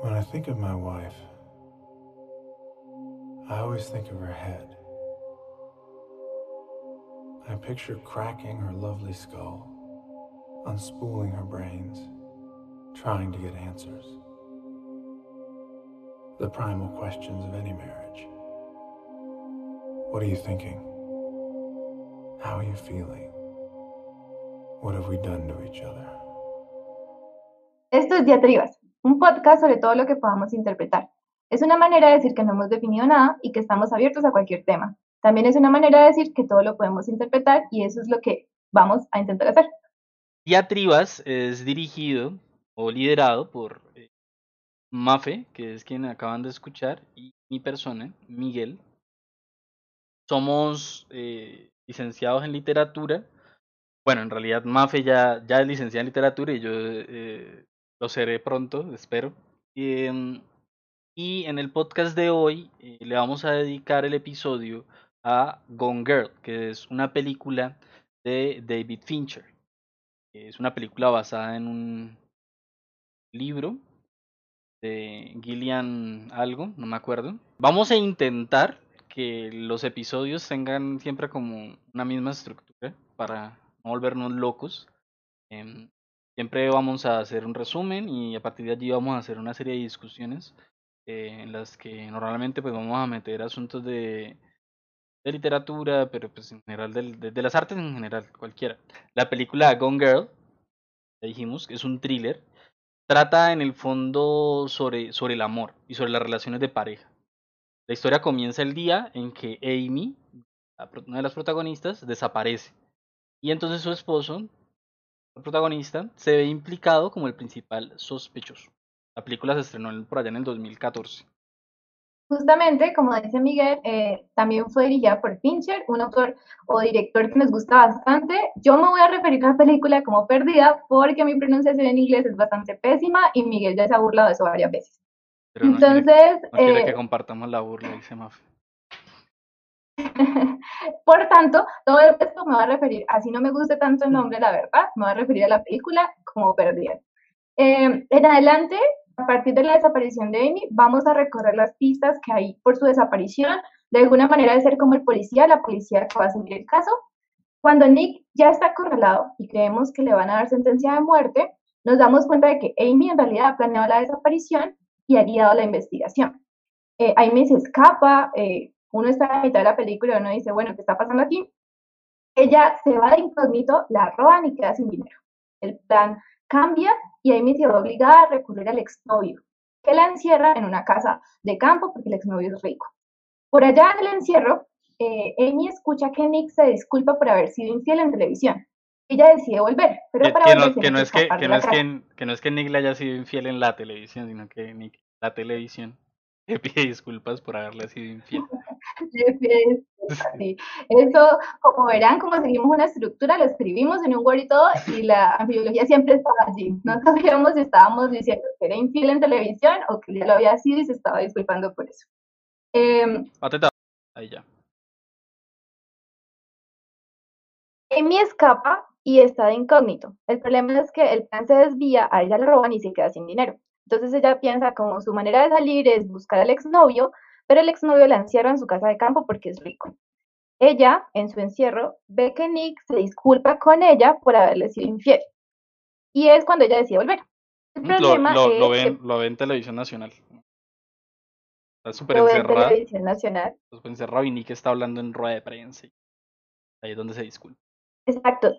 When I think of my wife, I always think of her head. I picture cracking her lovely skull, unspooling her brains, trying to get answers. The primal questions of any marriage. What are you thinking? How are you feeling? What have we done to each other? Esto es Diatribas, podcast sobre todo lo que podamos interpretar. Es una manera de decir que no hemos definido nada y que estamos abiertos a cualquier tema. También es una manera de decir que todo lo podemos interpretar y eso es lo que vamos a intentar hacer. Diatribas es dirigido o liderado por eh, Mafe, que es quien acaban de escuchar, y mi persona, Miguel. Somos eh, licenciados en literatura. Bueno, en realidad Mafe ya, ya es licenciada en literatura y yo eh, lo seré pronto, espero. Em, y en el podcast de hoy le vamos a dedicar el episodio a Gone Girl, que es una película de David Fincher. Es una película basada en un libro de Gillian algo, no me acuerdo. Vamos a intentar que los episodios tengan siempre como una misma estructura para no volvernos locos. Em, siempre vamos a hacer un resumen y a partir de allí vamos a hacer una serie de discusiones eh, en las que normalmente pues vamos a meter asuntos de literatura, pero pues en general de, las artes en general, cualquiera. La película Gone Girl, ya dijimos, es un thriller, trata en el fondo sobre, sobre el amor y sobre las relaciones de pareja. La historia comienza el día en que Amy, una de las protagonistas, desaparece. Y entonces su esposo, el protagonista, se ve implicado como el principal sospechoso. La película se estrenó por allá en el 2014. Justamente, como dice Miguel, eh, también fue dirigida por Fincher, un autor o director que nos gusta bastante. Yo me voy a referir a la película como Perdida porque mi pronunciación en inglés es bastante pésima y Miguel ya se ha burlado de eso varias veces. Entonces, quiere, que eh, compartamos la burla, dice Mafi. por tanto, todo esto me va a referir, así no me guste tanto el nombre, la verdad, me va a referir a la película como Perdida. Eh, en adelante a partir de la desaparición de Amy, vamos a recorrer las pistas que hay por su desaparición, de alguna manera de ser como el policía, la policía que va a seguir el caso. Cuando Nick ya está acorralado y creemos que le van a dar sentencia de muerte, nos damos cuenta de que Amy en realidad ha planeado la desaparición y ha guiado la investigación. Eh, Amy se escapa, eh, uno está en la mitad de la película y uno dice, bueno, ¿qué está pasando aquí? Ella se va de incógnito, la roban y queda sin dinero. El plan cambia y Amy se ve obligada a recurrir al exnovio, que la encierra en una casa de campo porque el exnovio es rico. Por allá en el encierro, eh, Amy escucha que Nick se disculpa por haber sido infiel en televisión. Ella decide volver, pero para que, no, que, no es que, que, no es que, que no es que Nick le haya sido infiel en la televisión, sino que Nick, la televisión le pide disculpas por haberle sido infiel. le sí. Eso, como verán, como seguimos una estructura, lo escribimos en un Word y todo, y la biología siempre estaba allí. No sabíamos si estábamos diciendo que era infiel en televisión o que ya lo había sido y se estaba disculpando por eso. Eh, Ahí ya. Amy escapa y está de incógnito. El problema es que el plan se desvía, a ella la roban y se queda sin dinero. Entonces ella piensa como su manera de salir es buscar al exnovio, pero el exnovio la encierra en su casa de campo porque es rico. Ella, en su encierro, ve que Nick se disculpa con ella por haberle sido infiel. Y es cuando ella decide volver. El problema lo, lo, es lo ve en televisión nacional. Está súper encerrada. televisión nacional. Súper encerrado y Nick está hablando en rueda de prensa. Ahí es donde se disculpa. Exacto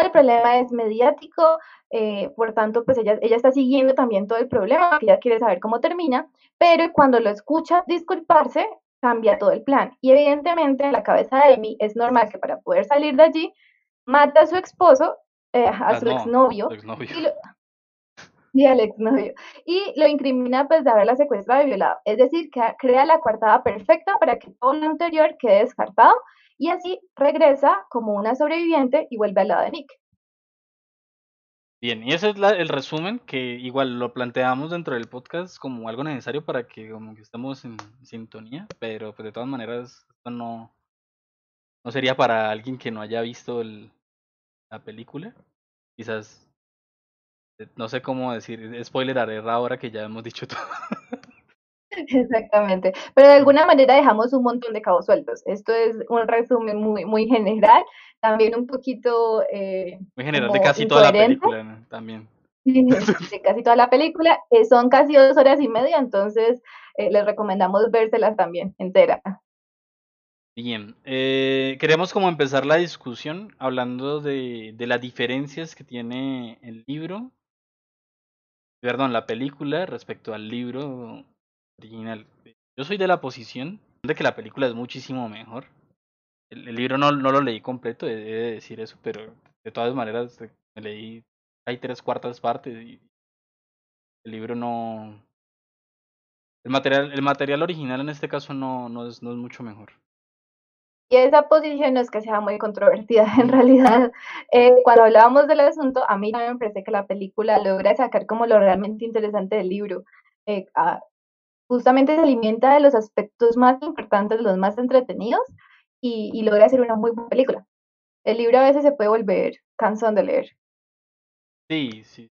el problema es mediático, eh, por tanto, pues ella, ella está siguiendo también todo el problema, ella quiere saber cómo termina, pero cuando lo escucha disculparse, cambia todo el plan. Y evidentemente en la cabeza de Amy es normal que para poder salir de allí, mata a su esposo, eh, a ah, su exnovio, y, lo, y al exnovio, y lo incrimina pues de haberla secuestrado y violado. Es decir, que crea la coartada perfecta para que todo lo anterior quede descartado y así regresa como una sobreviviente y vuelve al lado de Nick. Bien, y ese es el resumen que igual lo planteamos dentro del podcast como algo necesario para que como que estemos en sintonía, pero pues de todas maneras esto no, no sería para alguien que no haya visto el, la película. Quizás no sé cómo decir, spoiler ahora que ya hemos dicho todo. Exactamente, pero de alguna manera dejamos un montón de cabos sueltos. Esto es un resumen muy, muy general, también un poquito... Eh, muy general de casi toda la película, también. De casi toda la película, eh, son casi dos horas y media, entonces eh, les recomendamos vérselas también entera. Bien, eh, queremos como empezar la discusión hablando de, de las diferencias que tiene el libro, perdón, la película respecto al libro original. Yo soy de la posición de que la película es muchísimo mejor. El, libro no, no, lo leí completo, he de decir eso, pero de todas maneras me leí, hay tres cuartas partes y el libro no... El material, el material original en este caso no, no, es, no es mucho mejor. Y esa posición no es que sea muy controvertida, en realidad. Eh, cuando hablábamos del asunto, a mí también me parece que la película logra sacar como lo realmente interesante del libro. Eh, justamente se alimenta de los aspectos más importantes, los más entretenidos, y, logra hacer una muy buena película. El libro a veces se puede volver cansón de leer. Sí, sí.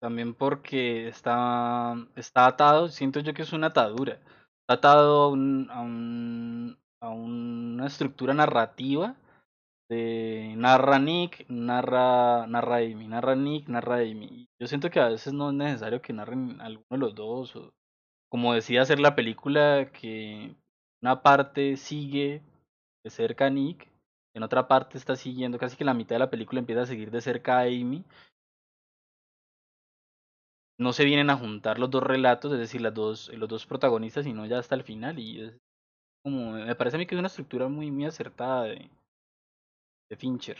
También porque está, está atado, siento yo que es una atadura. Está atado a, un, a, una estructura narrativa de narra Nick, narra, narra Amy, narra Nick, narra Amy. Yo siento que a veces no es necesario que narren alguno de los dos o como decía hacer la película, que una parte sigue de cerca a Nick, en otra parte está siguiendo, casi que la mitad de la película empieza a seguir de cerca a Amy. No se vienen a juntar los dos relatos, es decir, las dos, los dos protagonistas, sino ya hasta el final. Y es como, me parece a mí que es una estructura muy, muy acertada de, de Fincher.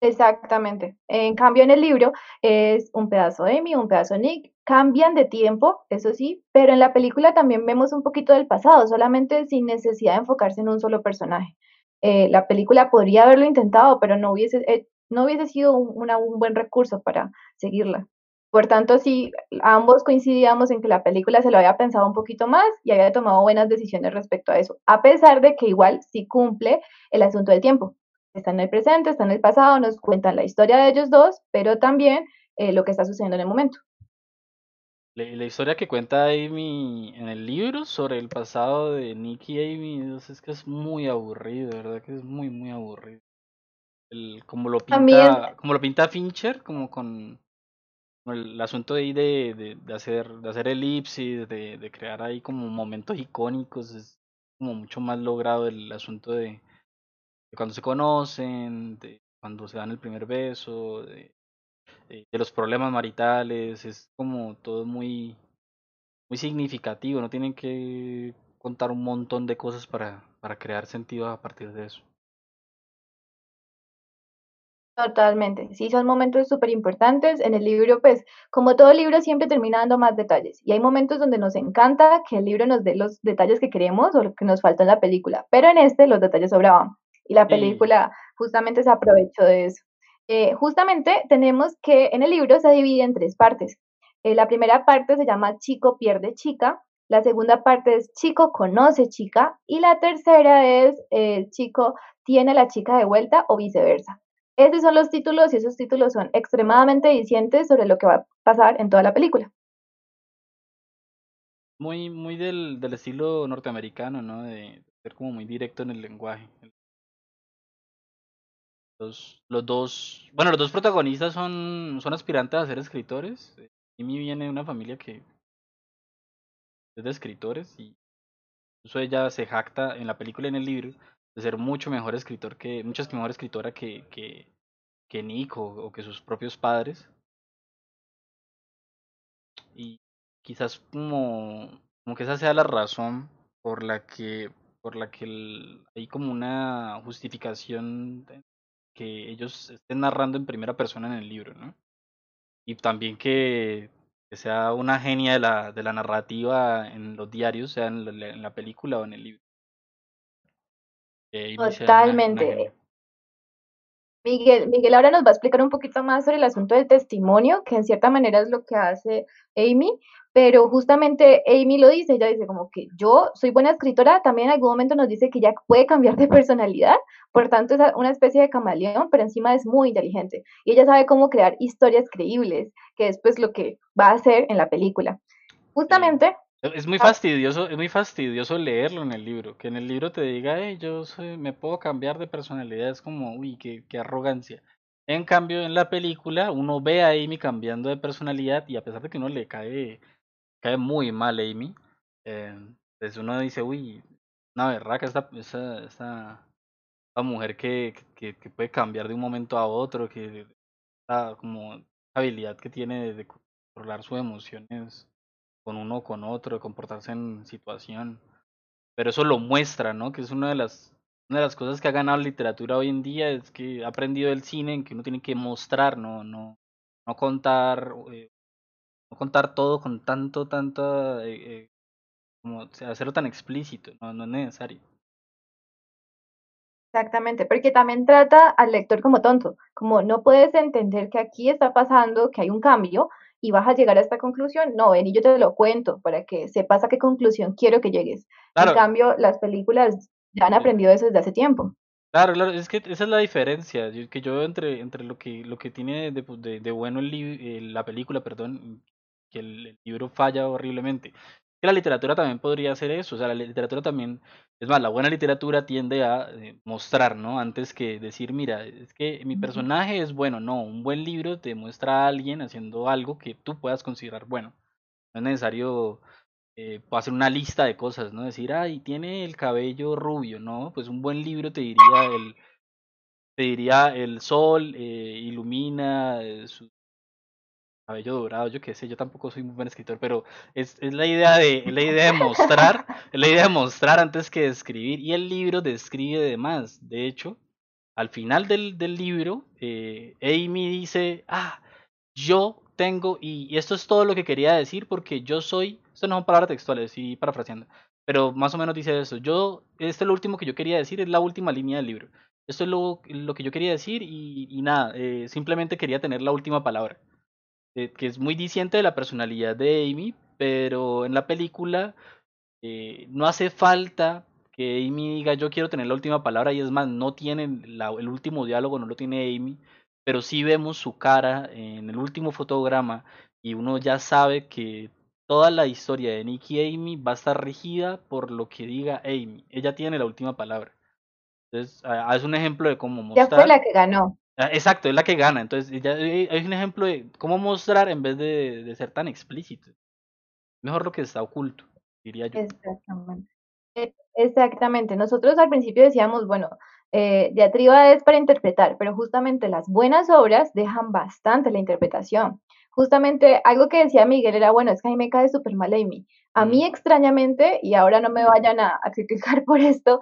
Exactamente. En cambio, en el libro es un pedazo Amy, un pedazo Nick, cambian de tiempo, eso sí, pero en la película también vemos un poquito del pasado, solamente sin necesidad de enfocarse en un solo personaje. Eh, la película podría haberlo intentado, pero no hubiese, eh, no hubiese sido un, buen recurso para seguirla. Por tanto, sí, ambos coincidíamos en que la película se lo había pensado un poquito más y había tomado buenas decisiones respecto a eso, a pesar de que igual sí cumple el asunto del tiempo. Está en el presente, está en el pasado, nos cuentan la historia de ellos dos, pero también eh, lo que está sucediendo en el momento. La, historia que cuenta Amy en el libro sobre el pasado de Nick y Amy es que es muy aburrido, ¿verdad? Que es muy, muy aburrido. El, como lo pinta, como lo pinta Fincher, como con, el, asunto de, de, de, hacer, de hacer elipsis, de, de crear ahí como momentos icónicos, es como mucho más logrado el asunto de, de cuando se conocen, de cuando se dan el primer beso, de eh, de los problemas maritales, es como todo muy, muy significativo, no tienen que contar un montón de cosas para, para crear sentido a partir de eso. Totalmente, sí, son momentos súper importantes. En el libro, pues, como todo libro, siempre termina dando más detalles. Y hay momentos donde nos encanta que el libro nos dé los detalles que queremos o lo que nos falta en la película. Pero en este los detalles sobraban. Y la película justamente se aprovechó de eso. Eh, justamente tenemos que en el libro se divide en tres partes. Eh, la primera parte se llama Chico pierde chica, la segunda parte es Chico conoce chica y la tercera es eh, Chico tiene la chica de vuelta o viceversa. Esos son los títulos y esos títulos son extremadamente dicientes sobre lo que va a pasar en toda la película. Muy, muy del, del estilo norteamericano, ¿no? De ser como muy directo en el lenguaje. Los, los dos, bueno, los dos protagonistas son, son aspirantes a ser escritores. Amy viene de una familia que es de escritores y incluso ella se jacta en la película y en el libro de ser mucho mejor escritor que, muchas mejor escritora que, que, que Nick o, que sus propios padres. Y quizás como, como que esa sea la razón por la que por la que hay como una justificación que ellos estén narrando en primera persona en el libro, ¿no? Y también que, sea una genia de la, de la narrativa en los diarios, sea en la, película o en el libro. Totalmente. Miguel, Miguel ahora nos va a explicar un poquito más sobre el asunto del testimonio, que en cierta manera es lo que hace Amy, pero justamente Amy lo dice, ella dice como que yo soy buena escritora, también en algún momento nos dice que ya puede cambiar de personalidad, por tanto es una especie de camaleón, pero encima es muy inteligente y ella sabe cómo crear historias creíbles, que es pues lo que va a hacer en la película. Justamente es muy fastidioso, es muy fastidioso leerlo en el libro, que en el libro te diga, hey, yo soy, me puedo cambiar de personalidad, es como, uy, qué, qué arrogancia. En cambio, en la película, uno ve a Amy cambiando de personalidad y a pesar de que uno le cae, cae muy mal a Amy, eh, pues uno dice, uy, una berraca esta, esta, esta, mujer que, que, que, puede cambiar de un momento a otro, que esta como habilidad que tiene de controlar sus emociones con uno con otro, comportarse en situación. Pero eso lo muestra, ¿no? Que es una de las una de las cosas que ha ganado la literatura hoy en día es que ha aprendido el cine en que uno tiene que mostrar, no no no contar eh, no contar todo con tanto tanto eh, eh, como hacerlo tan explícito, no, no es necesario. Exactamente, porque también trata al lector como tonto, como no puedes entender que aquí está pasando, que hay un cambio, y vas a llegar a esta conclusión, no, ven y yo te lo cuento para que sepas a qué conclusión quiero que llegues. En cambio, las películas ya han aprendido eso desde hace tiempo. Claro, claro, es que esa es la diferencia que yo entre, entre lo que lo que tiene de, de, bueno el, la película, perdón, que el, libro falla horriblemente la literatura también podría hacer eso, o sea, la literatura también, es más, la buena literatura tiende a eh, mostrar, ¿no? Antes que decir, mira, es que mi personaje es bueno, no, un buen libro te muestra a alguien haciendo algo que tú puedas considerar bueno. No es necesario eh, hacer una lista de cosas, ¿no? Decir, ay, tiene el cabello rubio, ¿no? Pues un buen libro te diría el, te diría el sol eh, ilumina eh, su cabello dorado, yo qué sé, yo tampoco soy muy buen escritor, pero es, es la idea de la idea de mostrar, la idea de mostrar antes que de escribir y el libro describe de más. De hecho, al final del, del libro, eh, Amy dice, ah, yo tengo, y, esto es todo lo que quería decir porque yo soy, esto no son palabras textuales, y parafraseando, pero más o menos dice eso, yo, esto es lo último que yo quería decir, es la última línea del libro. Esto es lo, lo que yo quería decir y, y nada, eh, simplemente quería tener la última palabra. Eh, que es muy diciente de la personalidad de Amy, pero en la película eh, no hace falta que Amy diga yo quiero tener la última palabra y es más, no tiene el último diálogo, no lo tiene Amy, pero sí vemos su cara en el último fotograma y uno ya sabe que toda la historia de Nicky y Amy va a estar regida por lo que diga Amy. Ella tiene la última palabra. Entonces, es un ejemplo de cómo mostrar. Ya fue la que ganó. Ah, exacto, es la que gana. Entonces, ya hay un ejemplo de cómo mostrar en vez de, ser tan explícito. Mejor lo que está oculto, diría yo. Exactamente. E, exactamente. Nosotros al principio decíamos, bueno, eh, diatriba es para interpretar, pero justamente las buenas obras dejan bastante la interpretación. Justamente algo que decía Miguel era, bueno, es que a mí me cae súper mal Amy. A mí extrañamente, y ahora no me vayan a, criticar por esto,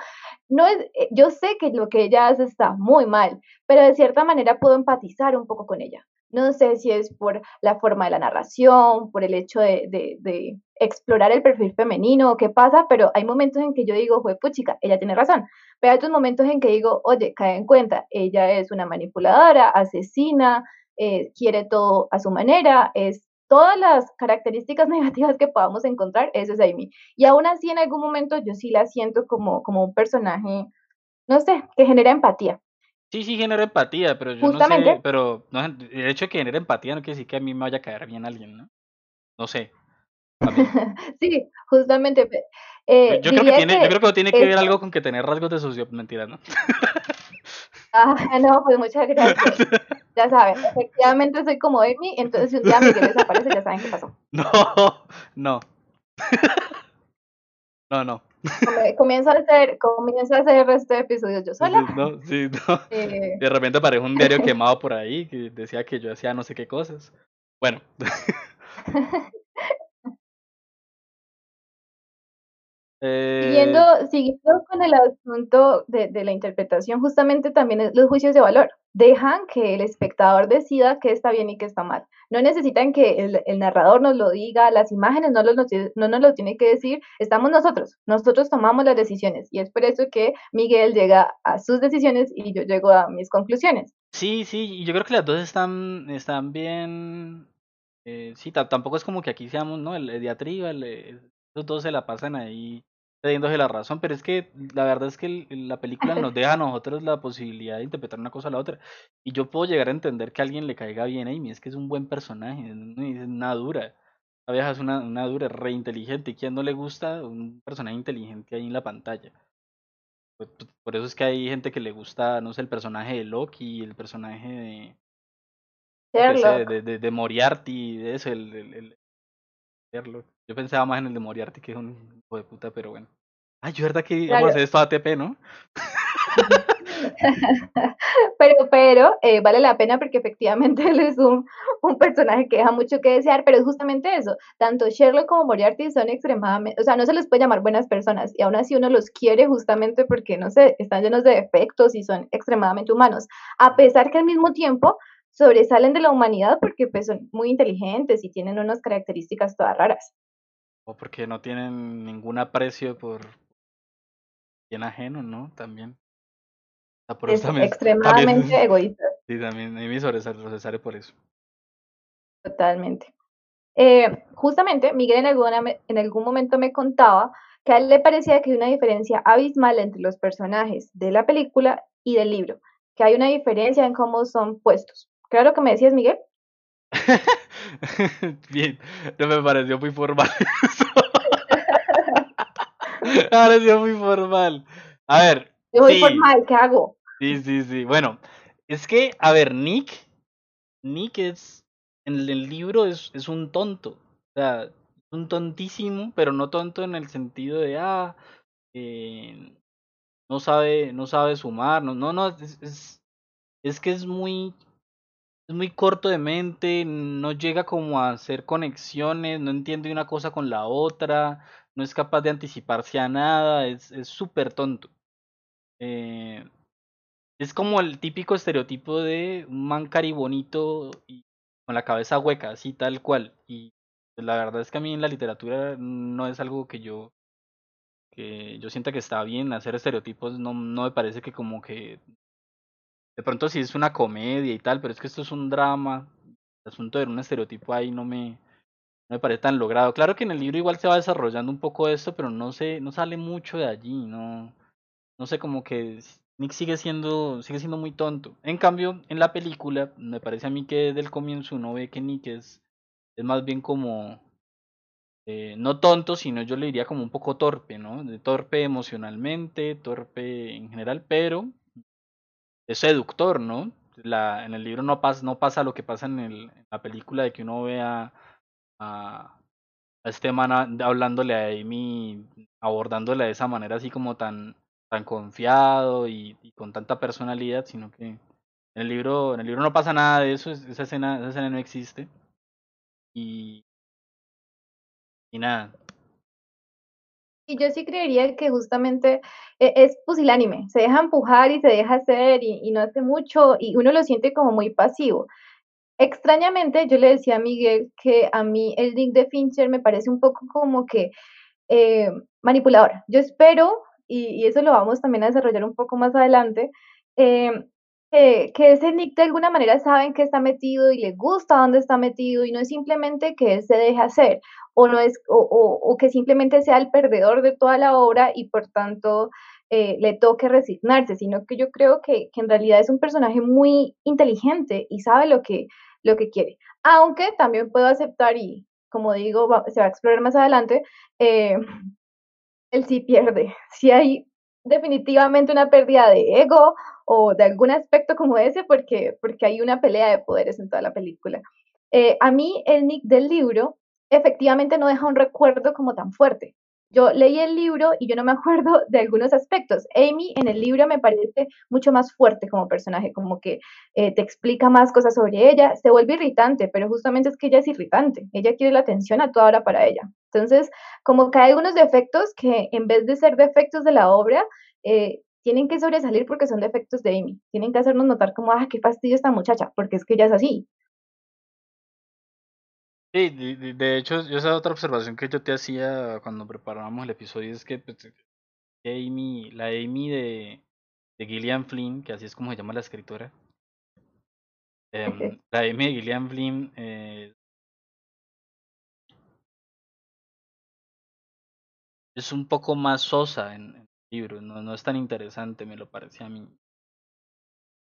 no es, eh, yo sé que lo que ella hace está muy mal, pero de cierta manera puedo empatizar un poco con ella. No sé si es por la forma de la narración, por el hecho de, de, explorar el perfil femenino o qué pasa, pero hay momentos en que yo digo, fue puchica, ella tiene razón. Pero hay otros momentos en que digo, oye, cae en cuenta, ella es una manipuladora, asesina, eh, quiere todo a su manera, es todas las características negativas que podamos encontrar, eso es Amy. Y aún así, en algún momento, yo sí la siento como, como un personaje, no sé, que genera empatía. Sí, sí genera empatía, pero yo no sé, pero no, el hecho de que genere empatía no quiere decir que a mí me vaya a caer bien alguien, ¿no? No sé. sí, justamente. Eh, yo, creo que tiene, yo creo que tiene que ver algo con que tener rasgos de socio... Mentira, ¿no? Ah, no, pues muchas gracias. Ya saben, efectivamente soy como Amy, entonces si un día Miguel desaparece, ya saben qué pasó. No, no. No, no. Comienzo a hacer, comienzo a hacer el resto de episodios yo sola. No, sí, no. Eh. De repente aparece un diario quemado por ahí que decía que yo hacía no sé qué cosas. Bueno. Eh, siguiendo con el asunto de, de, la interpretación, justamente también los juicios de valor. dejan que el espectador decida qué está bien y qué está mal. No necesitan que el, narrador nos lo diga, las imágenes no, no nos lo tiene que decir, estamos nosotros, nosotros tomamos las decisiones y es por eso que Miguel llega a sus decisiones y yo llego a mis conclusiones. Sí, sí, yo creo que las dos están, están bien, eh, sí, tampoco es como que aquí seamos, ¿no? El, diatriba, el, esos dos se la pasan ahí cediéndose la razón, pero es que la verdad es que la película nos deja a nosotros la posibilidad de interpretar una cosa a la otra. Y yo puedo llegar a entender que a alguien le caiga bien a Amy, es que es un buen personaje, es una dura. La vieja es una, una dura, re inteligente. ¿Y quién no le gusta un personaje inteligente ahí en la pantalla? Por, por eso es que hay gente que le gusta, no sé, el personaje de Loki, el personaje de. De, de, de, Moriarty, de eso, el, el, el, Yo pensaba más en el de Moriarty que es un hijo de puta, pero bueno. Ay, yo verdad que íbamos a hacer esto a ATP, ¿no? pero, pero eh, vale la pena porque efectivamente él es un, un, personaje que deja mucho que desear, pero es justamente eso. Tanto Sherlock como Moriarty son extremadamente, o sea, no se les puede llamar buenas personas y aún así uno los quiere justamente porque, no sé, están llenos de defectos y son extremadamente humanos. A pesar que al mismo tiempo sobresalen de la humanidad porque pues, son muy inteligentes y tienen unas características todas raras. O porque no tienen ningún aprecio por bien ajeno, ¿no? También. es extremadamente egoísta. Sí, también, a mí me sobresale por eso. Totalmente. Eh, justamente, Miguel en, alguna, en algún momento me contaba que a él le parecía que hay una diferencia abismal entre los personajes de la película y del libro, que hay una diferencia en cómo son puestos. Claro lo que me decías, Miguel? Bien, no me pareció muy formal me pareció muy formal. A ver. Yo soy formal, ¿qué hago? Sí, sí, sí. Bueno, es que, a ver, Nick, Nick es, en el libro es, es un tonto. O sea, un tontísimo, pero no tonto en el sentido de, ah, eh, no sabe, no sabe sumar, no, no, no, es, es, es que es muy es muy corto de mente, no llega como a hacer conexiones, no entiende una cosa con la otra, no es capaz de anticiparse a nada, es súper tonto. Eh, es como el típico estereotipo de un man caribonito y con la cabeza hueca, así tal cual. Y la verdad es que a mí en la literatura no es algo que yo que yo sienta que está bien hacer estereotipos, no, no me parece que como que de pronto sí es una comedia y tal, pero es que esto es un drama. El asunto de un estereotipo ahí no me, no me parece tan logrado. Claro que en el libro igual se va desarrollando un poco esto, pero no se, no sale mucho de allí, no, no sé, como que Nick sigue siendo, sigue siendo muy tonto. En cambio, en la película, me parece a mí que desde el comienzo uno ve que Nick es, es más bien como, eh, no tonto, sino yo le diría como un poco torpe, ¿no? De torpe emocionalmente, torpe en general, pero es seductor, ¿no? La, en el libro no pasa, no pasa lo que pasa en, el, en la película de que uno vea a, a este man hablándole a Amy, abordándola de esa manera así como tan, tan confiado y, con tanta personalidad, sino que en el libro, en el libro no pasa nada de eso, esa escena, esa escena no existe. Y, y nada, y yo sí creería que justamente e, es pusilánime, se deja empujar y se deja hacer y, no hace mucho y uno lo siente como muy pasivo. Extrañamente, yo le decía a Miguel que a mí el Nick de Fincher me parece un poco como que eh, manipulador. Yo espero, y, eso lo vamos también a desarrollar un poco más adelante, eh, que, ese Nick de alguna manera sabe en qué está metido y le gusta dónde está metido y no es simplemente que él se deje hacer o, no es, o, o, que simplemente sea el perdedor de toda la obra y por tanto eh, le toque resignarse, sino que yo creo que, que, en realidad es un personaje muy inteligente y sabe lo que, lo que quiere. Aunque también puedo aceptar y, como digo, se va a explorar más adelante, eh, él sí pierde. Si hay definitivamente una pérdida de ego o de algún aspecto como ese, porque, porque hay una pelea de poderes en toda la película. Eh, a mí el Nick del libro efectivamente no deja un recuerdo como tan fuerte. Yo leí el libro y yo no me acuerdo de algunos aspectos. Amy en el libro me parece mucho más fuerte como personaje, como que eh, te explica más cosas sobre ella, se vuelve irritante, pero justamente es que ella es irritante, ella quiere la atención a toda hora para ella. Entonces, como que hay algunos defectos que en vez de ser defectos de la obra, eh, tienen que sobresalir porque son defectos de Amy. Tienen que hacernos notar como, ah, qué fastidio esta muchacha, porque es que ella es así. Sí, de, de hecho, esa otra observación que yo te hacía cuando preparábamos el episodio es que pues, Amy, la Amy de, de Gillian Flynn, que así es como se llama la escritora, em, la Amy de Gillian Flynn eh, es un poco más sosa en, libro, no, no es tan interesante, me lo parece a mí.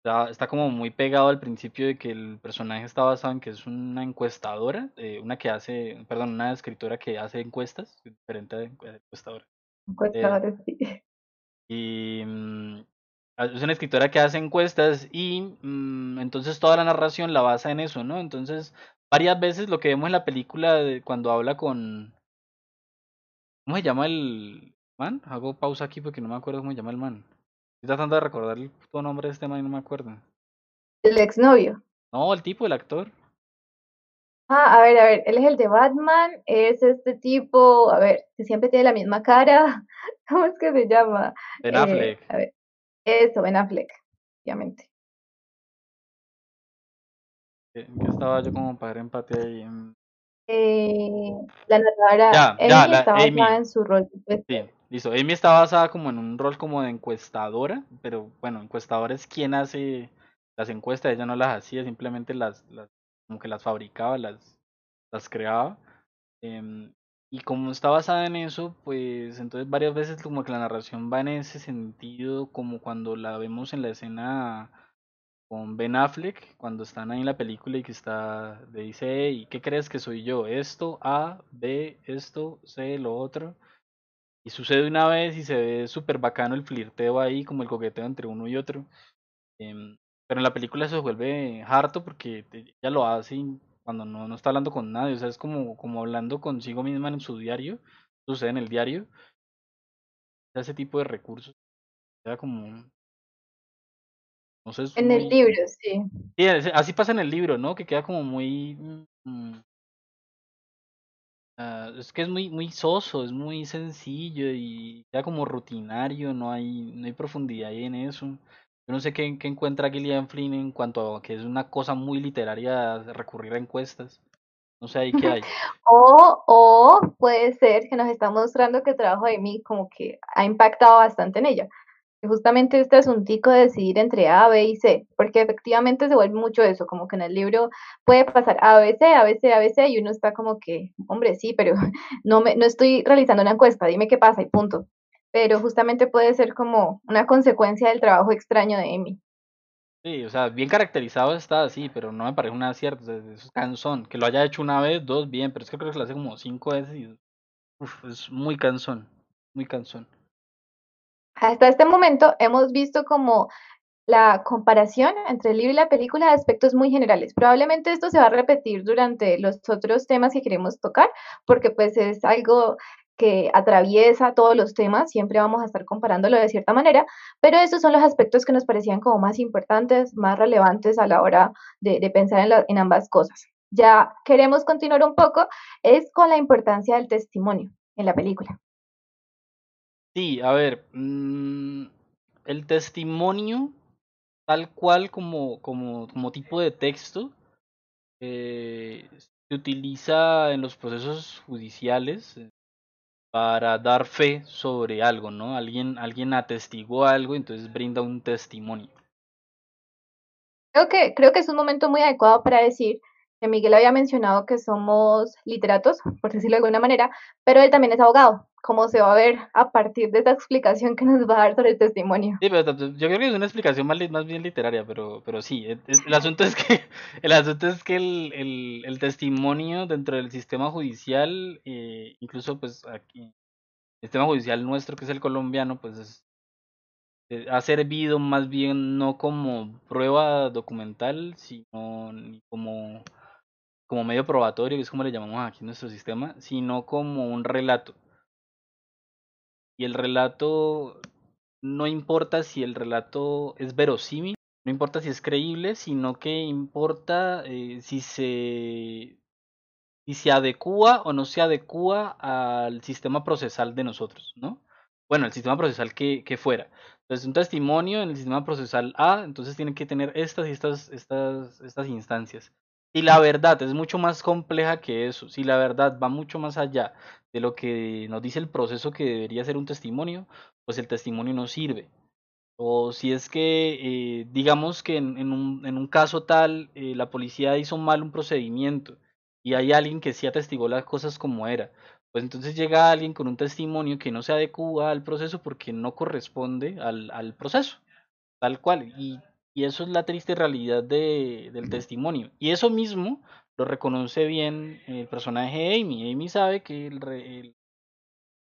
Está, como muy pegado al principio de que el personaje está basado en que es una encuestadora, eh, una que hace, perdón, una escritora que hace encuestas, diferente de encuestadora. Encuestadora, eh, sí. Y mm, es una escritora que hace encuestas y mm, entonces toda la narración la basa en eso, ¿no? Entonces, varias veces lo que vemos en la película de cuando habla con... ¿Cómo se llama el man? Hago pausa aquí porque no me acuerdo cómo se llama el man. Estoy tratando de recordar el nombre de este man y no me acuerdo. El exnovio. No, el tipo, el actor. Ah, a ver, a ver, él es el de Batman, es este tipo, a ver, que siempre tiene la misma cara. ¿Cómo es que se llama? Ben Affleck. Eh, a ver, eso, Ben Affleck, obviamente. ¿Qué, estaba yo como para empate ahí? Eh, la narradora Amy estaba Amy. en su rol. Sí. Listo, Amy está basada como en un rol como de encuestadora, pero bueno, encuestadora es quien hace las encuestas, ella no las hacía, simplemente las, las como que las fabricaba, las, las creaba. Eh, y como está basada en eso, pues entonces varias veces como que la narración va en ese sentido, como cuando la vemos en la escena con Ben Affleck, cuando están ahí en la película y que está, le dice, ¿y qué crees que soy yo? Esto, A, B, esto, C, lo otro. Y sucede una vez y se ve súper bacano el flirteo ahí, como el coqueteo entre uno y otro. Em, pero en la película se vuelve harto porque ella lo hace cuando no, no está hablando con nadie. O sea, es como, como hablando consigo misma en su diario. Sucede en el diario. Ese tipo de recursos. Queda como. No sé, en el libro, sí. Sí, así pasa en el libro, ¿no? Que queda como muy. Mm, Ah, es que es muy, muy soso, es muy sencillo y ya como rutinario, no hay, no hay profundidad ahí en eso. Yo no sé qué, qué encuentra Gillian Flynn en cuanto a que es una cosa muy literaria recurrir a encuestas. No sé ahí qué hay. o, o puede ser que nos está mostrando que el trabajo de mí como que ha impactado bastante en ella justamente este asuntico de decidir entre A, B y C, porque efectivamente se vuelve mucho eso, como que en el libro puede pasar A, B, C, A, B, C, A, B, C, y uno está como que, hombre, sí, pero no, me, no estoy realizando una encuesta, dime qué pasa y punto. Pero justamente puede ser como una consecuencia del trabajo extraño de Amy. Sí, o sea, bien caracterizado está así, pero no me parece un acierto, es cansón. Que lo haya hecho una vez, dos, bien, pero es que creo que lo hace como cinco veces y uf, es muy cansón, muy cansón. Hasta este momento hemos visto como la comparación entre el libro y la película de aspectos muy generales. Probablemente esto se va a repetir durante los otros temas que queremos tocar, porque pues es algo que atraviesa todos los temas, siempre vamos a estar comparándolo de cierta manera, pero estos son los aspectos que nos parecían como más importantes, más relevantes a la hora de, pensar en, en ambas cosas. Ya queremos continuar un poco, es con la importancia del testimonio en la película. Sí, a ver, mm, el testimonio, tal cual como, como, tipo de texto, eh, se utiliza en los procesos judiciales eh, para dar fe sobre algo, ¿no? Alguien, alguien atestiguó algo, entonces brinda un testimonio. Creo que, creo que es un momento muy adecuado para decir que Miguel había mencionado que somos literatos, por decirlo de alguna manera, pero él también es abogado cómo se va a ver a partir de esta explicación que nos va a dar sobre el testimonio. Sí, pero yo creo que es una explicación más, bien literaria, pero, pero sí, el, asunto es que el asunto es que el, testimonio dentro del sistema judicial, eh, incluso pues aquí, el sistema judicial nuestro que es el colombiano, pues eh, ha servido más bien no como prueba documental, sino como como medio probatorio, que es como le llamamos aquí nuestro sistema, sino como un relato y el relato, no importa si el relato es verosímil, no importa si es creíble, sino que importa eh, si se si se adecua o no se adecua al sistema procesal de nosotros, ¿no? bueno, el sistema procesal que, que fuera. Entonces, un testimonio en el sistema procesal A, entonces tiene que tener estas estas, estas, estas instancias. Y la verdad es mucho más compleja que eso. Si la verdad va mucho más allá de lo que nos dice el proceso que debería ser un testimonio, pues el testimonio no sirve. O si es que, eh, digamos que en, en, un, en, un, caso tal, eh, la policía hizo mal un procedimiento y hay alguien que sí atestigó las cosas como era, pues entonces llega alguien con un testimonio que no se adecua al proceso porque no corresponde al, al proceso, tal cual. Y, y, eso es la triste realidad de, del testimonio. Y eso mismo lo reconoce bien el personaje de Amy. Amy sabe que el, el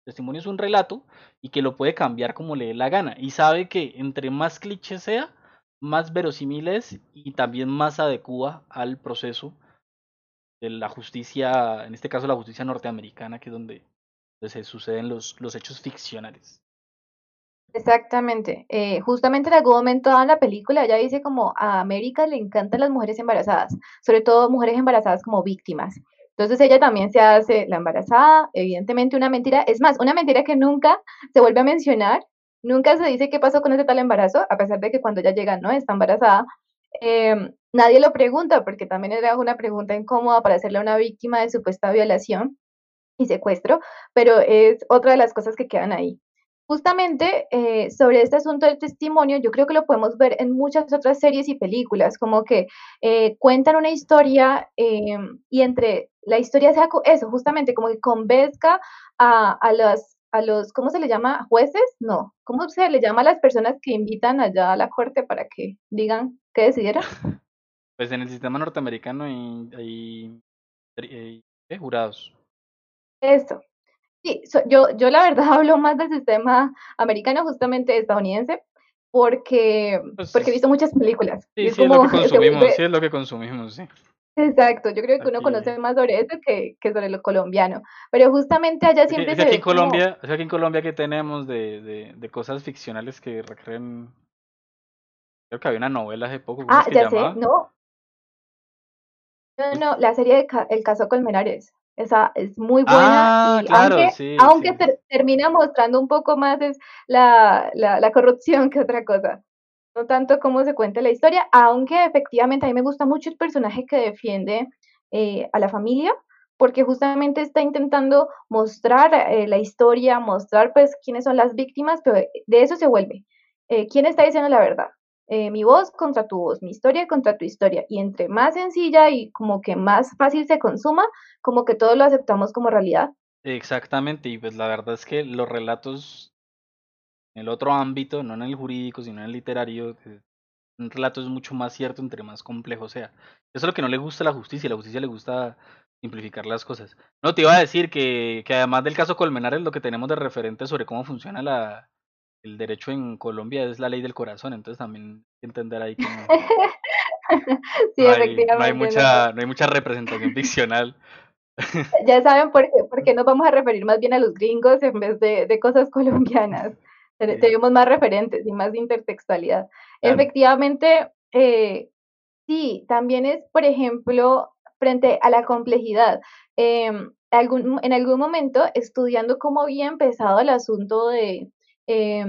testimonio es un relato y que lo puede cambiar como le dé la gana. Y sabe que entre más cliché sea, más verosímil es y también más adecua al proceso de la justicia, en este caso la justicia norteamericana, que es donde, donde se suceden los, los hechos ficcionales. Exactamente. Eh, justamente en algún momento en la película ella dice como a América le encantan las mujeres embarazadas, sobre todo mujeres embarazadas como víctimas. Entonces ella también se hace la embarazada, evidentemente una mentira, es más, una mentira que nunca se vuelve a mencionar, nunca se dice qué pasó con ese tal embarazo, a pesar de que cuando ella llega no está embarazada. Eh, nadie lo pregunta porque también era una pregunta incómoda para hacerle a una víctima de supuesta violación y secuestro, pero es otra de las cosas que quedan ahí. Justamente eh, sobre este asunto del testimonio, yo creo que lo podemos ver en muchas otras series y películas, como que eh, cuentan una historia eh, y entre la historia sea eso, justamente como que convenzca a, a las a los, ¿cómo se le llama? ¿Jueces? No. ¿Cómo se le llama a las personas que invitan allá a la corte para que digan qué decidieron? Pues en el sistema norteamericano hay, hay, hay, hay jurados. Eso. Sí, so, yo, yo la verdad hablo más del sistema americano, justamente estadounidense, porque, pues, porque he visto muchas películas. Sí, es, sí como, es lo que consumimos, sí es lo que consumimos, sí. Exacto, yo creo que uno conoce más sobre eso que, que, sobre lo colombiano, pero justamente allá siempre es que, es que aquí en Colombia, como... es aquí en Colombia que tenemos de, de, de, cosas ficcionales que recreen, creo que había una novela hace poco, ¿cómo ah, es que ya llamaba? sé, no, no, no, la serie de ca El caso Colmenares. Esa es muy buena. Ah, y claro, aunque, sí, aunque sí. ter termina mostrando un poco más es la, la, la, corrupción que otra cosa. No tanto cómo se cuenta la historia, aunque efectivamente a mí me gusta mucho el personaje que defiende eh, a la familia, porque justamente está intentando mostrar eh, la historia, mostrar pues quiénes son las víctimas, pero de eso se vuelve. Eh, ¿Quién está diciendo la verdad? Eh, mi voz contra tu voz, mi historia contra tu historia. Y entre más sencilla y como que más fácil se consuma, como que todos lo aceptamos como realidad. Exactamente, y pues la verdad es que los relatos en el otro ámbito, no en el jurídico, sino en el literario, un relato es mucho más cierto entre más complejo sea. Eso es lo que no le gusta a la justicia, a la justicia le gusta simplificar las cosas. No, te iba a decir que, que además del caso Colmenares, lo que tenemos de referente sobre cómo funciona la, el derecho en Colombia es la ley del corazón, entonces también hay que entender ahí que no, sí, no, hay, no, hay, mucha, no hay mucha representación ficcional. Ya saben por qué, por qué nos vamos a referir más bien a los gringos en vez de, de cosas colombianas. Sí. Tenemos más referentes y más intertextualidad. Claro. Efectivamente, eh, sí, también es, por ejemplo, frente a la complejidad. Eh, algún, en algún momento, estudiando cómo había empezado el asunto de, eh,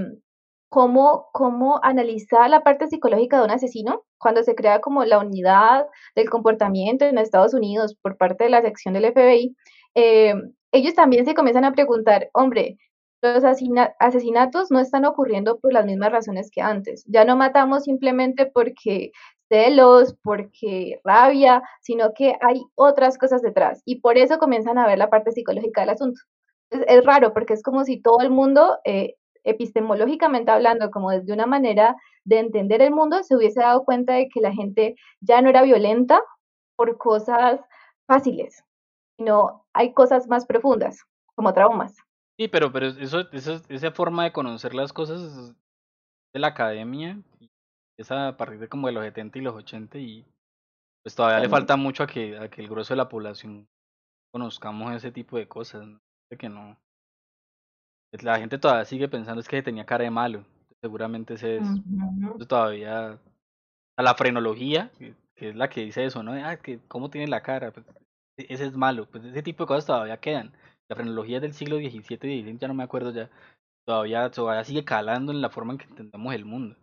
cómo, cómo analizar la parte psicológica de un asesino cuando se crea como la unidad del comportamiento en Estados Unidos por parte de la sección del FBI, eh, ellos también se comienzan a preguntar, hombre, los asesinatos no están ocurriendo por las mismas razones que antes. Ya no matamos simplemente porque celos, porque rabia, sino que hay otras cosas detrás. Y por eso comienzan a ver la parte psicológica del asunto. Es, es raro porque es como si todo el mundo eh, epistemológicamente hablando, como desde una manera de entender el mundo, se hubiese dado cuenta de que la gente ya no era violenta por cosas fáciles, sino hay cosas más profundas, como traumas. Sí, pero, pero eso, eso, esa forma de conocer las cosas de la academia, es a partir de como de los 70 y los 80 y pues todavía le falta mucho a que, a que el grueso de la población conozcamos ese tipo de cosas, ¿no? de que no, la gente todavía sigue pensando es que tenía cara de malo. Seguramente ese es. Uh -huh. Todavía. A la frenología, que, que, es la que dice eso, ¿no? Ah, que cómo tiene la cara. Pues, ese es malo. Pues ese tipo de cosas todavía quedan. La frenología del siglo XVII y XVI, ya no me acuerdo ya. todavía, todavía sigue calando en la forma en que entendemos el mundo.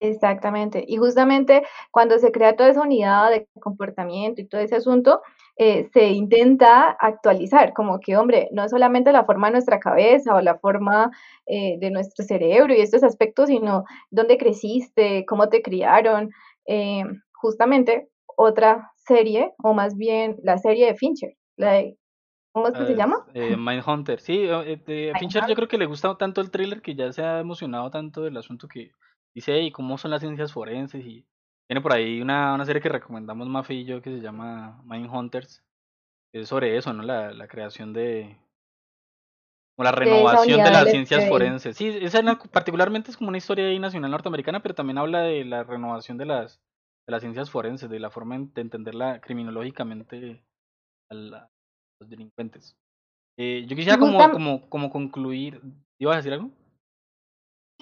Exactamente. Y justamente cuando se crea toda esa unidad de comportamiento y todo ese asunto, eh, se intenta actualizar, como que, hombre, no solamente la forma de nuestra cabeza o la forma eh, de nuestro cerebro y estos aspectos, sino dónde creciste, cómo te criaron. Eh, justamente otra serie, o más bien la serie de Fincher, la de, ¿cómo es que se llama? Eh, Mindhunter. Sí, eh, Fincher yo creo que le gusta tanto el thriller que ya se ha emocionado tanto del asunto que dice, y cómo son las ciencias forenses y tiene por ahí una, una serie que recomendamos Mafe y yo que se llama Mindhunters, que es sobre eso, ¿no? La, la creación de... O la renovación de, las ciencias forenses. Sí, esa particularmente es como una historia ahí nacional norteamericana, pero también habla de la renovación de las, de las ciencias forenses, de la forma de entenderla criminológicamente a, los delincuentes. Eh, yo quisiera como, como, como concluir. ¿Ibas a decir algo?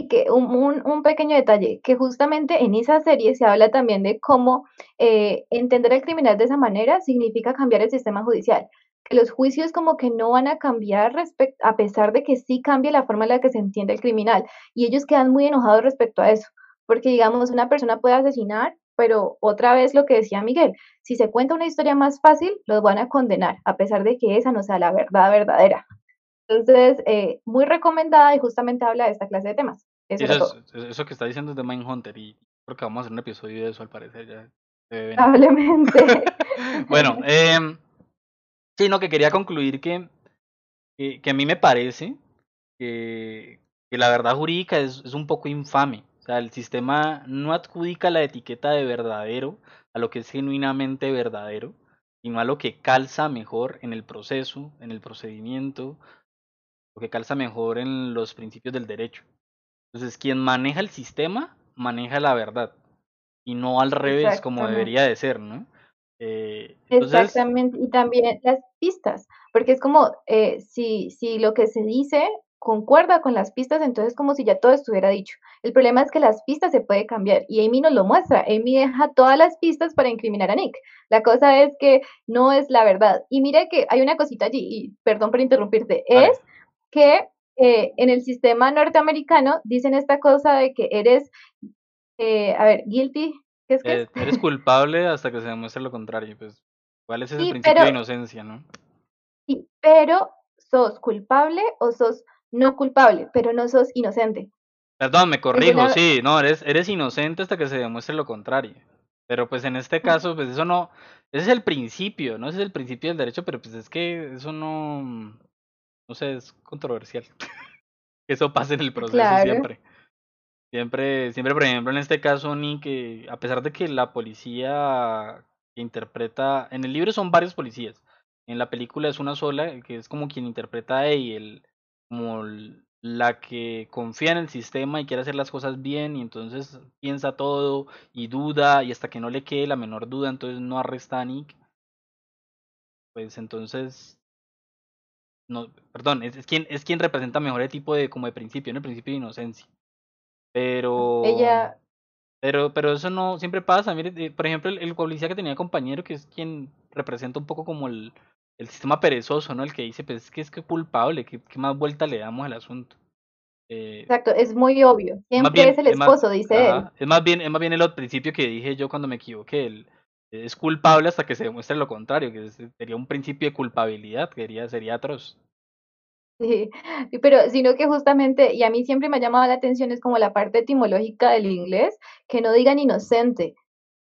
Que un, un, pequeño detalle, que justamente en esa serie se habla también de cómo eh, entender al criminal de esa manera significa cambiar el sistema judicial, que los juicios como que no van a cambiar a pesar de que sí cambie la forma en la que se entiende el criminal, y ellos quedan muy enojados respecto a eso, porque digamos, una persona puede asesinar, pero otra vez lo que decía Miguel, si se cuenta una historia más fácil, los van a condenar, a pesar de que esa no sea la verdad verdadera. Entonces, eh, muy recomendada y justamente habla de esta clase de temas. Eso, eso, que está diciendo es de Mindhunter y creo que vamos a hacer un episodio de eso al parecer ya. Probablemente. bueno, eh, sí, no, que quería concluir que, que, a mí me parece que, que la verdad jurídica es, es, un poco infame. O sea, el sistema no adjudica la etiqueta de verdadero a lo que es genuinamente verdadero, sino a lo que calza mejor en el proceso, en el procedimiento, lo que calza mejor en los principios del derecho. Entonces, quien maneja el sistema, maneja la verdad. Y no al revés, como debería de ser, ¿no? Eh, Exactamente. Y también las pistas, porque es como eh, si, si lo que se dice concuerda con las pistas, entonces es como si ya todo estuviera dicho. El problema es que las pistas se puede cambiar y Amy nos lo muestra. Amy deja todas las pistas para incriminar a Nick. La cosa es que no es la verdad. Y mire que hay una cosita allí, y perdón por interrumpirte, es que eh, en el sistema norteamericano dicen esta cosa de que eres, eh, a ver, guilty, ¿qué es que eh, Eres culpable hasta que se demuestre lo contrario, pues, ¿cuál es ese principio de inocencia, no? Sí, pero sos culpable o sos no culpable, pero no sos inocente. Perdón, me corrijo, sí, no, eres, eres inocente hasta que se demuestre lo contrario. Pero pues en este caso, pues eso no, ese es el principio, ¿no? Ese es el principio del derecho, pero pues es que eso no, no sé, es controversial. Eso pasa en el proceso siempre. Siempre, siempre, por ejemplo, en este caso, ni que a pesar de que la policía que interpreta, en el libro son varios policías, en la película es una sola, que es como quien interpreta a el, como la que confía en el sistema y quiere hacer las cosas bien y entonces piensa todo y duda y hasta que no le quede la menor duda, entonces no arresta a Nick. Pues entonces no, perdón, es, quien es quien representa mejor el tipo de como de principio, ¿no? El principio de inocencia. Pero ella pero pero eso no siempre pasa, mire, por ejemplo, el, policía que tenía compañero que es quien representa un poco como el, el sistema perezoso, ¿no? El que dice, pues es que es que culpable, que, más vuelta le damos al asunto. Eh, Exacto, es muy obvio. Siempre es el esposo, dice él. Es más bien, es más bien el otro principio que dije yo cuando me equivoqué, el, es culpable hasta que se demuestre lo contrario, que sería un principio de culpabilidad, que sería, sería atroz. Sí, pero sino que justamente, y a mí siempre me ha llamado la atención, es como la parte etimológica del inglés, que no digan inocente,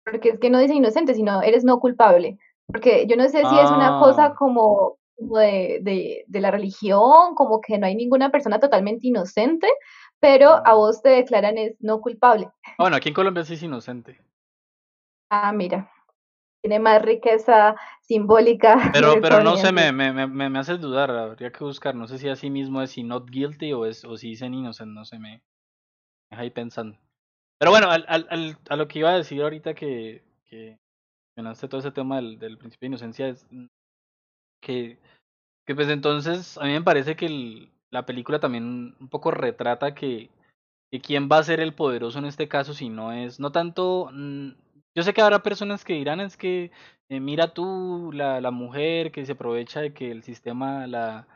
porque es que no dice inocente, sino eres no culpable, porque yo no sé si es una cosa ah. como, de, de, de, la religión, como que no hay ninguna persona totalmente inocente, pero a ah. vos te declaran es no culpable. Bueno, aquí en Colombia sí es inocente. Ah, mira tiene más riqueza simbólica. Pero, pero no sé, me, me, me, me hace dudar, habría que buscar, no sé si así mismo es si not guilty o, es, o si dicen innocent, no sé, me, deja ahí pensando. Pero bueno, al, al, a lo que iba a decir ahorita que, que mencionaste todo ese tema del, del principio de inocencia es que, que pues entonces a mí me parece que el, la película también un poco retrata que, que quién va a ser el poderoso en este caso si no es, no tanto mm, yo sé que habrá personas que dirán es que eh, mira tú la, la mujer que se aprovecha de que el sistema la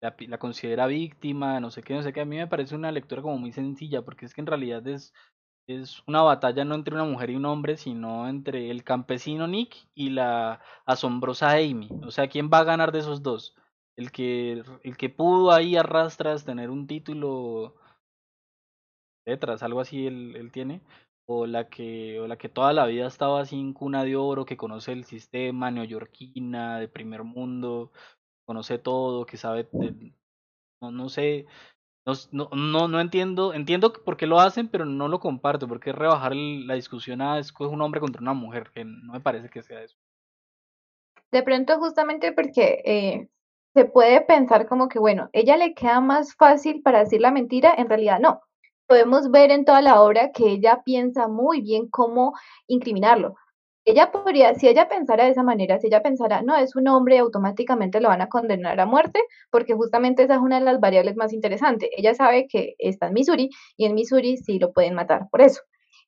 la, la considera víctima, no sé qué, no sé qué. A mí me parece una lectura como muy sencilla, porque es que en realidad es, es una batalla no entre una mujer y un hombre, sino entre el campesino Nick y la asombrosa Amy. O sea, ¿quién va a ganar de esos dos? El que, el que pudo ahí arrastras tener un título letras, algo así él, él tiene, o la que o la que toda la vida estaba en cuna de oro, que conoce el sistema neoyorquina de primer mundo, conoce todo, que sabe no, no sé, no, no, no entiendo, entiendo por qué lo hacen, pero no lo comparto, porque rebajar la discusión a es un hombre contra una mujer, que no me parece que sea eso. De pronto justamente porque eh, se puede pensar como que, bueno, ella le queda más fácil para decir la mentira, en realidad no podemos ver en toda la obra que ella piensa muy bien cómo incriminarlo. Ella podría, si ella pensara de esa manera, si ella pensara, no, es un hombre, automáticamente lo van a condenar a muerte, porque justamente esa es una de las variables más interesantes. Ella sabe que está en Missouri y en Missouri sí lo pueden matar por eso.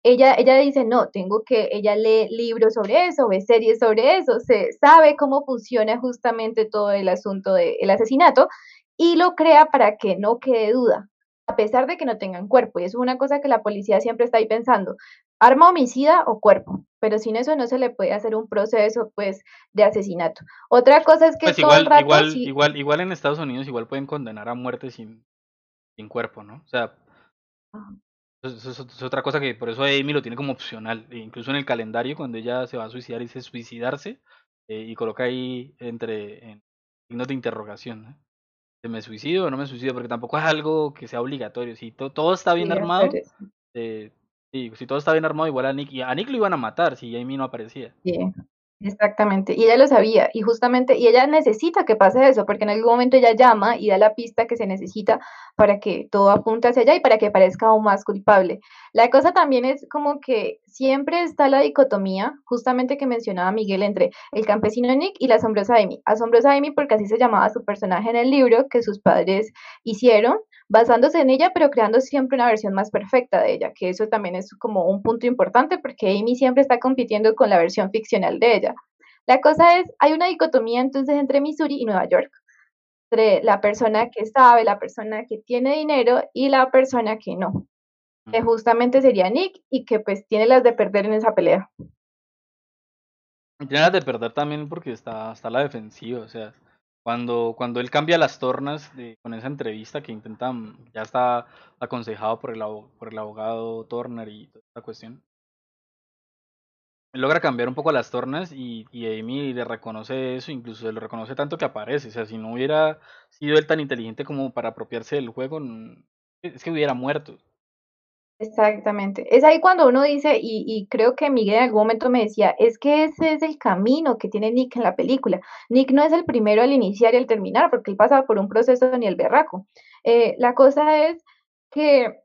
Ella, ella dice, no, tengo que, ella lee libros sobre eso, ve series sobre eso, se sabe cómo funciona justamente todo el asunto del asesinato y lo crea para que no quede duda a pesar de que no tengan cuerpo. Y eso es una cosa que la policía siempre está ahí pensando, arma homicida o cuerpo, pero sin eso no se le puede hacer un proceso pues de asesinato. Otra cosa es que pues igual, igual, igual, igual en Estados Unidos igual pueden condenar a muerte sin, sin cuerpo, ¿no? O sea, eso, es otra cosa que por eso Amy lo tiene como opcional, e incluso en el calendario cuando ella se va a suicidar dice suicidarse eh, y coloca ahí entre en signos de interrogación, ¿no? Me suicido o no me suicido, porque tampoco es algo que sea obligatorio. Si todo está bien armado, eh, si todo está bien armado, igual a Nick, y a Nick lo iban a matar si Amy no aparecía. Exactamente, y ella lo sabía, y justamente, y ella necesita que pase eso, porque en algún momento ella llama y da la pista que se necesita para que todo apunte hacia allá y para que parezca aún más culpable. La cosa también es como que siempre está la dicotomía, justamente que mencionaba Miguel, entre el campesino Nick y la asombrosa Amy. Asombrosa Amy porque así se llamaba su personaje en el libro que sus padres hicieron, basándose en ella, pero creando siempre una versión más perfecta de ella, que eso también es como un punto importante porque Amy siempre está compitiendo con la versión ficcional de ella. La cosa es, hay una dicotomía entonces entre Missouri y Nueva York, entre la persona que sabe, la persona que tiene dinero y la persona que no, que justamente sería Nick y que pues tiene las de perder en esa pelea. Tiene las de perder también porque está, está la defensiva, o sea, cuando, cuando él cambia las tornas de, con esa entrevista que intentan, ya está aconsejado por el, por el abogado Turner y toda esta cuestión, logra cambiar un poco las tornas y, y Amy le reconoce eso, incluso lo reconoce tanto que aparece. O sea, si no hubiera sido él tan inteligente como para apropiarse del juego, es que hubiera muerto. Exactamente. Es ahí cuando uno dice, y, y, creo que Miguel en algún momento me decía, es que ese es el camino que tiene Nick en la película. Nick no es el primero al iniciar y al terminar, porque él pasa por un proceso ni el berraco. Eh, la cosa es que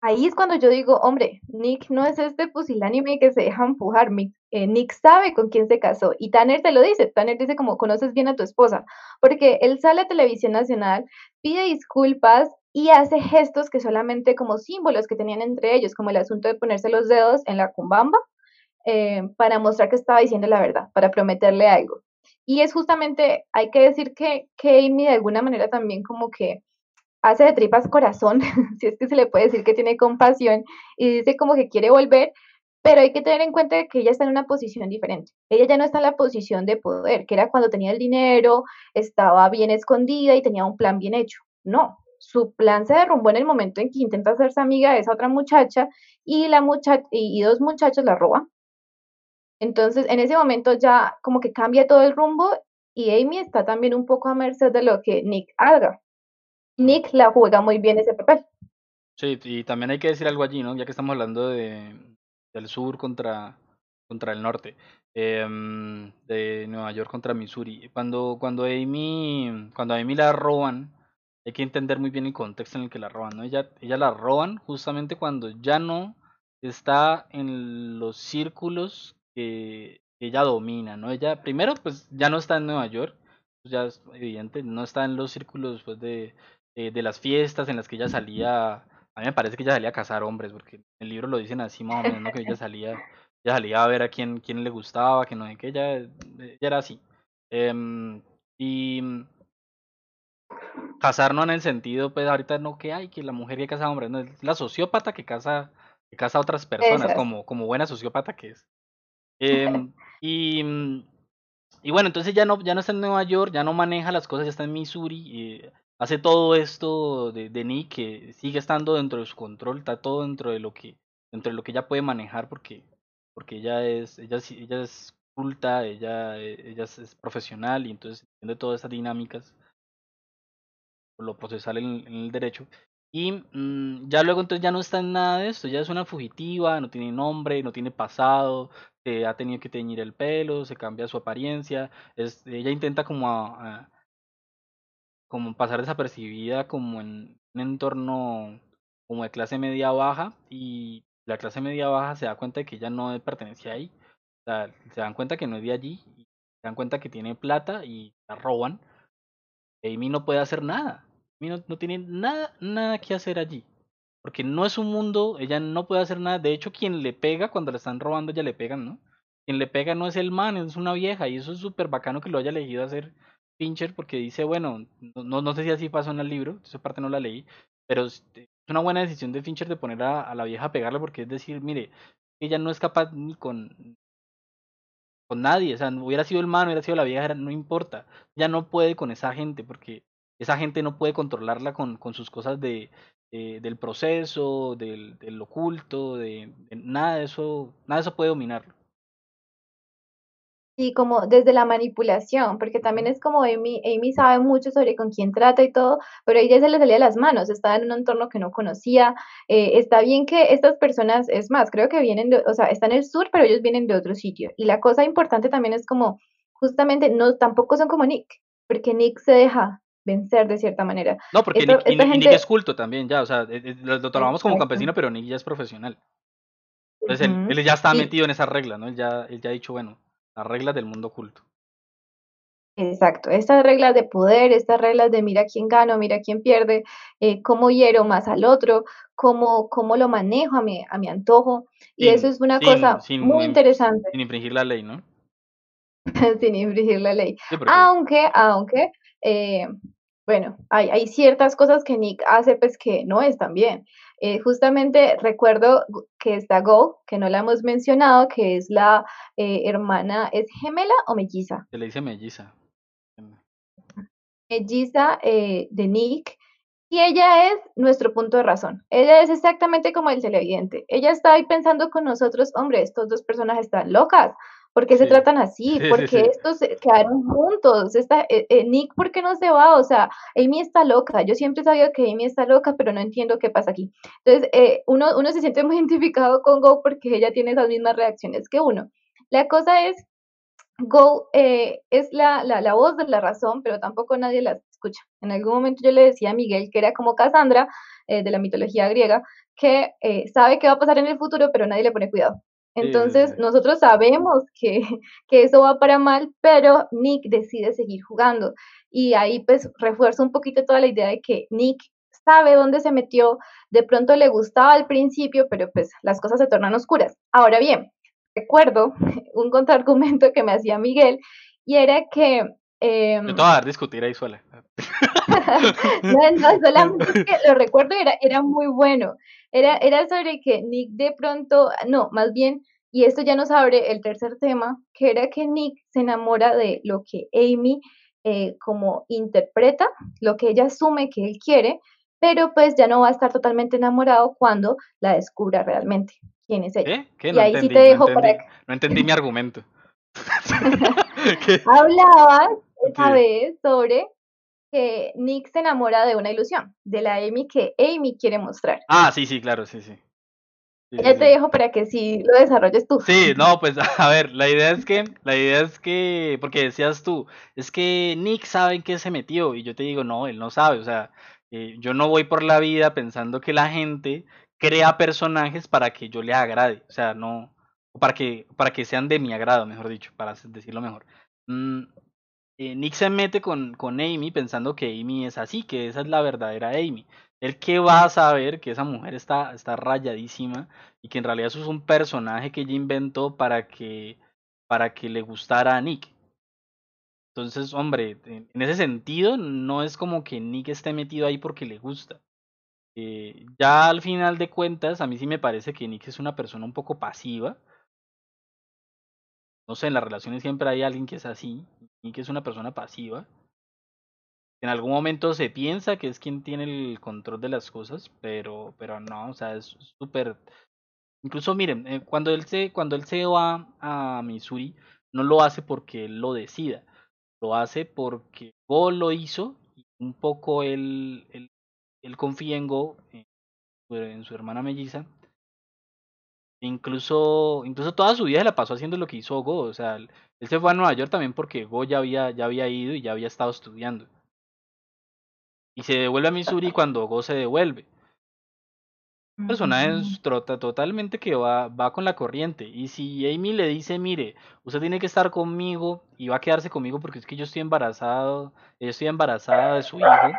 ahí es cuando yo digo, hombre, Nick no es este pusilánime que se deja empujar. Eh, Nick sabe con quién se casó y Tanner te lo dice. Tanner dice como conoces bien a tu esposa, porque él sale a televisión nacional, pide disculpas y hace gestos que solamente como símbolos que tenían entre ellos, como el asunto de ponerse los dedos en la cumbamba, eh, para mostrar que estaba diciendo la verdad, para prometerle algo. Y es justamente, hay que decir que, que Amy de alguna manera también como que hace de tripas corazón, si es que se le puede decir que tiene compasión, y dice como que quiere volver, pero hay que tener en cuenta que ella está en una posición diferente. Ella ya no está en la posición de poder, que era cuando tenía el dinero, estaba bien escondida y tenía un plan bien hecho. No, su plan se derrumbó en el momento en que intenta hacerse amiga de esa otra muchacha y la muchacha y, dos muchachos la roban. Entonces, en ese momento ya como que cambia todo el rumbo y Amy está también un poco a merced de lo que Nick haga. Nick la juega muy bien ese papel. Sí, y también hay que decir algo allí, ¿no? Ya que estamos hablando de, del sur contra, contra el norte, em, de Nueva York contra Missouri. Cuando, cuando Amy, cuando a Amy la roban, hay que entender muy bien el contexto en el que la roban, ¿no? Ella, ella la roban justamente cuando ya no está en los círculos que ella domina, ¿no? Ella, primero, pues ya no está en Nueva York, pues ya es evidente, no está en los círculos pues, de, eh, de las fiestas en las que ella salía, a mí me parece que ella salía a cazar hombres, porque en el libro lo dicen así más o menos, que ella salía, ella salía a ver a quién, quién le gustaba, que no sé ella, ella era así. Em, y casar no en el sentido, pues ahorita no que hay, que la mujer que casa a hombres, no, es la sociópata que casa, que casa a otras personas, como, como buena sociópata que es. Em, y, mm, y bueno, entonces ya no, ya no está en Nueva York, ya no maneja las cosas, ya está en Missouri, eh, hace todo esto de, de Nick que sigue estando dentro de su control, está todo dentro de lo que, dentro de lo que ella puede manejar porque, porque ella es, ella, ella es culta, ella, eh, ella es, es profesional y entonces entiende todas esas dinámicas, lo procesal en, en el derecho. Y mm, ya luego entonces ya no está en nada de esto, ya es una fugitiva, no tiene nombre, no tiene pasado, se ha tenido que teñir el pelo, se cambia su apariencia, ella intenta como a- como pasar desapercibida como en un entorno como de clase media baja y la clase media baja se da cuenta de que ella no pertenece ahí, se dan cuenta que no es de allí, se dan cuenta que tiene plata y la roban, Amy no puede hacer nada, no, no tiene nada, nada que hacer allí, porque no es un mundo, ella no puede hacer nada, de hecho quien le pega cuando la están robando ya le pegan, ¿no? Quien le pega no es el man, es una vieja. Y eso es súper bacano que lo haya elegido hacer Fincher porque dice, bueno, no, no, sé si así pasó en el libro, esa parte no la leí, pero es es una buena decisión de Fincher de poner a, la vieja a pegarle porque es decir, mire, ella no es capaz ni con, con nadie, o sea, hubiera sido el man, hubiera sido la vieja, no importa, ya no puede con esa gente porque esa gente no puede controlarla con, con sus cosas de, eh, del proceso, del, del oculto, de, de nada de eso, nada de eso puede dominarlo. Y como desde la manipulación, porque también es como Amy, Amy sabe mucho sobre con quién trata y todo, pero ella se le salía de las manos, estaba en un entorno que no conocía. eh, está bien que estas personas, es más, creo que vienen, de, o sea, están en el sur, pero ellos vienen de otro sitio. Y la cosa importante también es como, justamente, no, tampoco son como Nick, porque Nick se deja vencer de cierta manera. No, porque Esto- Nick, es culto también, ya, o sea, eh, eh, lo, tomamos como campesino, pero Nick ya es profesional. Entonces él, ya está metido en esas reglas, ¿no? Él ya, él ya ha dicho, bueno, las reglas del mundo oculto. Exacto, estas reglas de poder, estas reglas de mira quién gano, mira quién pierde, eh, cómo hiero más al otro, cómo, cómo lo manejo a mi, a mi antojo. Y eso es una sin- cosa sin muy in- interesante, Sin infringir la ley, ¿no? sin infringir la ley. Sí, Aunque, aunque, eh, bueno, hay, hay ciertas cosas que Nick hace pues que no están bien. Eh, justamente recuerdo que está Go, que no la hemos mencionado, que es la eh, hermana, ¿es gemela o melliza? se le dice melliza. melliza eh, de Nick y ella es nuestro punto de razón. Ella es exactamente como el televidente. Ella está ahí pensando con nosotros, hombre, estos dos personas están locas. ¿Por qué se Sí. tratan así? Sí, ¿Por qué sí. estos quedaron juntos? Esta, eh, eh, Nick, ¿por qué no se va? O sea, Amy está loca. Yo siempre sabido que Amy está loca, pero no entiendo qué pasa aquí. Entonces, eh, uno, uno se siente muy identificado con Go porque ella tiene esas mismas reacciones que uno. La cosa es Go eh, es la, la, la voz de la razón, pero tampoco nadie la escucha. En algún momento yo le decía a Miguel, que era como Cassandra eh, de la mitología griega, que eh, sabe qué va a pasar en el futuro, pero nadie le pone cuidado. Entonces, nosotros sabemos que, que eso va para mal, pero Nick decide seguir jugando. Y ahí pues refuerza un poquito toda la idea de que Nick sabe dónde se metió, de pronto le gustaba al principio, pero pues las cosas se tornan oscuras. Ahora bien, recuerdo un contraargumento que me hacía Miguel y era que... Yo te voy a dar discutir ahí sola. no, no, solamente es que lo recuerdo era, era muy bueno. Era, era sobre que Nick de pronto, no, más bien, y esto ya nos abre el tercer tema, que era que Nick se enamora de lo que Amy eh, como interpreta, lo que ella asume que él quiere, pero pues ya no va a estar totalmente enamorado cuando la descubra realmente quién es ella. ¿Qué? ¿Qué? Y No ahí sí te no dejo para entendí, no entendí mi argumento. Hablabas esa Ok. vez sobre que Nick se enamora de una ilusión, de la Amy que Amy quiere mostrar. Ah, sí, sí, claro, sí, sí. Sí, sí, Ya te sí. dejo para que sí lo desarrolles tú. Sí, no, pues a ver, la idea es que, la idea es que, porque decías tú, es que Nick sabe en qué se metió y yo te digo, no, él no sabe, o sea, eh, yo no voy por la vida pensando que la gente crea personajes para que yo le agrade, o sea, no, para que, para que sean de mi agrado, mejor dicho, para decirlo mejor. Mm, eh, Nick se mete con, con Amy pensando que Amy es así, que esa es la verdadera Amy. Él que va a saber que esa mujer está, está rayadísima y que en realidad eso es un personaje que ella inventó para que, para que le gustara a Nick. Entonces, hombre, en ese sentido, no es como que Nick esté metido ahí porque le gusta. Eh, ya al final de cuentas, a mí sí me parece que Nick es una persona un poco pasiva. No sé, en las relaciones siempre hay alguien que es así. Nick es una persona pasiva. En algún momento se piensa que es quien tiene el control de las cosas, pero, pero no, o sea, es súper. Incluso miren, eh, cuando él se, cuando él se va a Missouri, no lo hace porque él lo decida, lo hace porque Go lo hizo y un poco él, él, él confía en Go, en, su hermana melliza. Incluso, incluso toda su vida se la pasó haciendo lo que hizo Go. O sea, él, se fue a Nueva York también porque Go ya había, ya había ido y ya había estado estudiando. Y se devuelve a Missouri cuando Go se devuelve. Un personaje trota totalmente que va, va con la corriente. Y si Amy le dice, mire, usted tiene que estar conmigo y va a quedarse conmigo porque es que yo estoy embarazado, yo estoy embarazada de su hijo,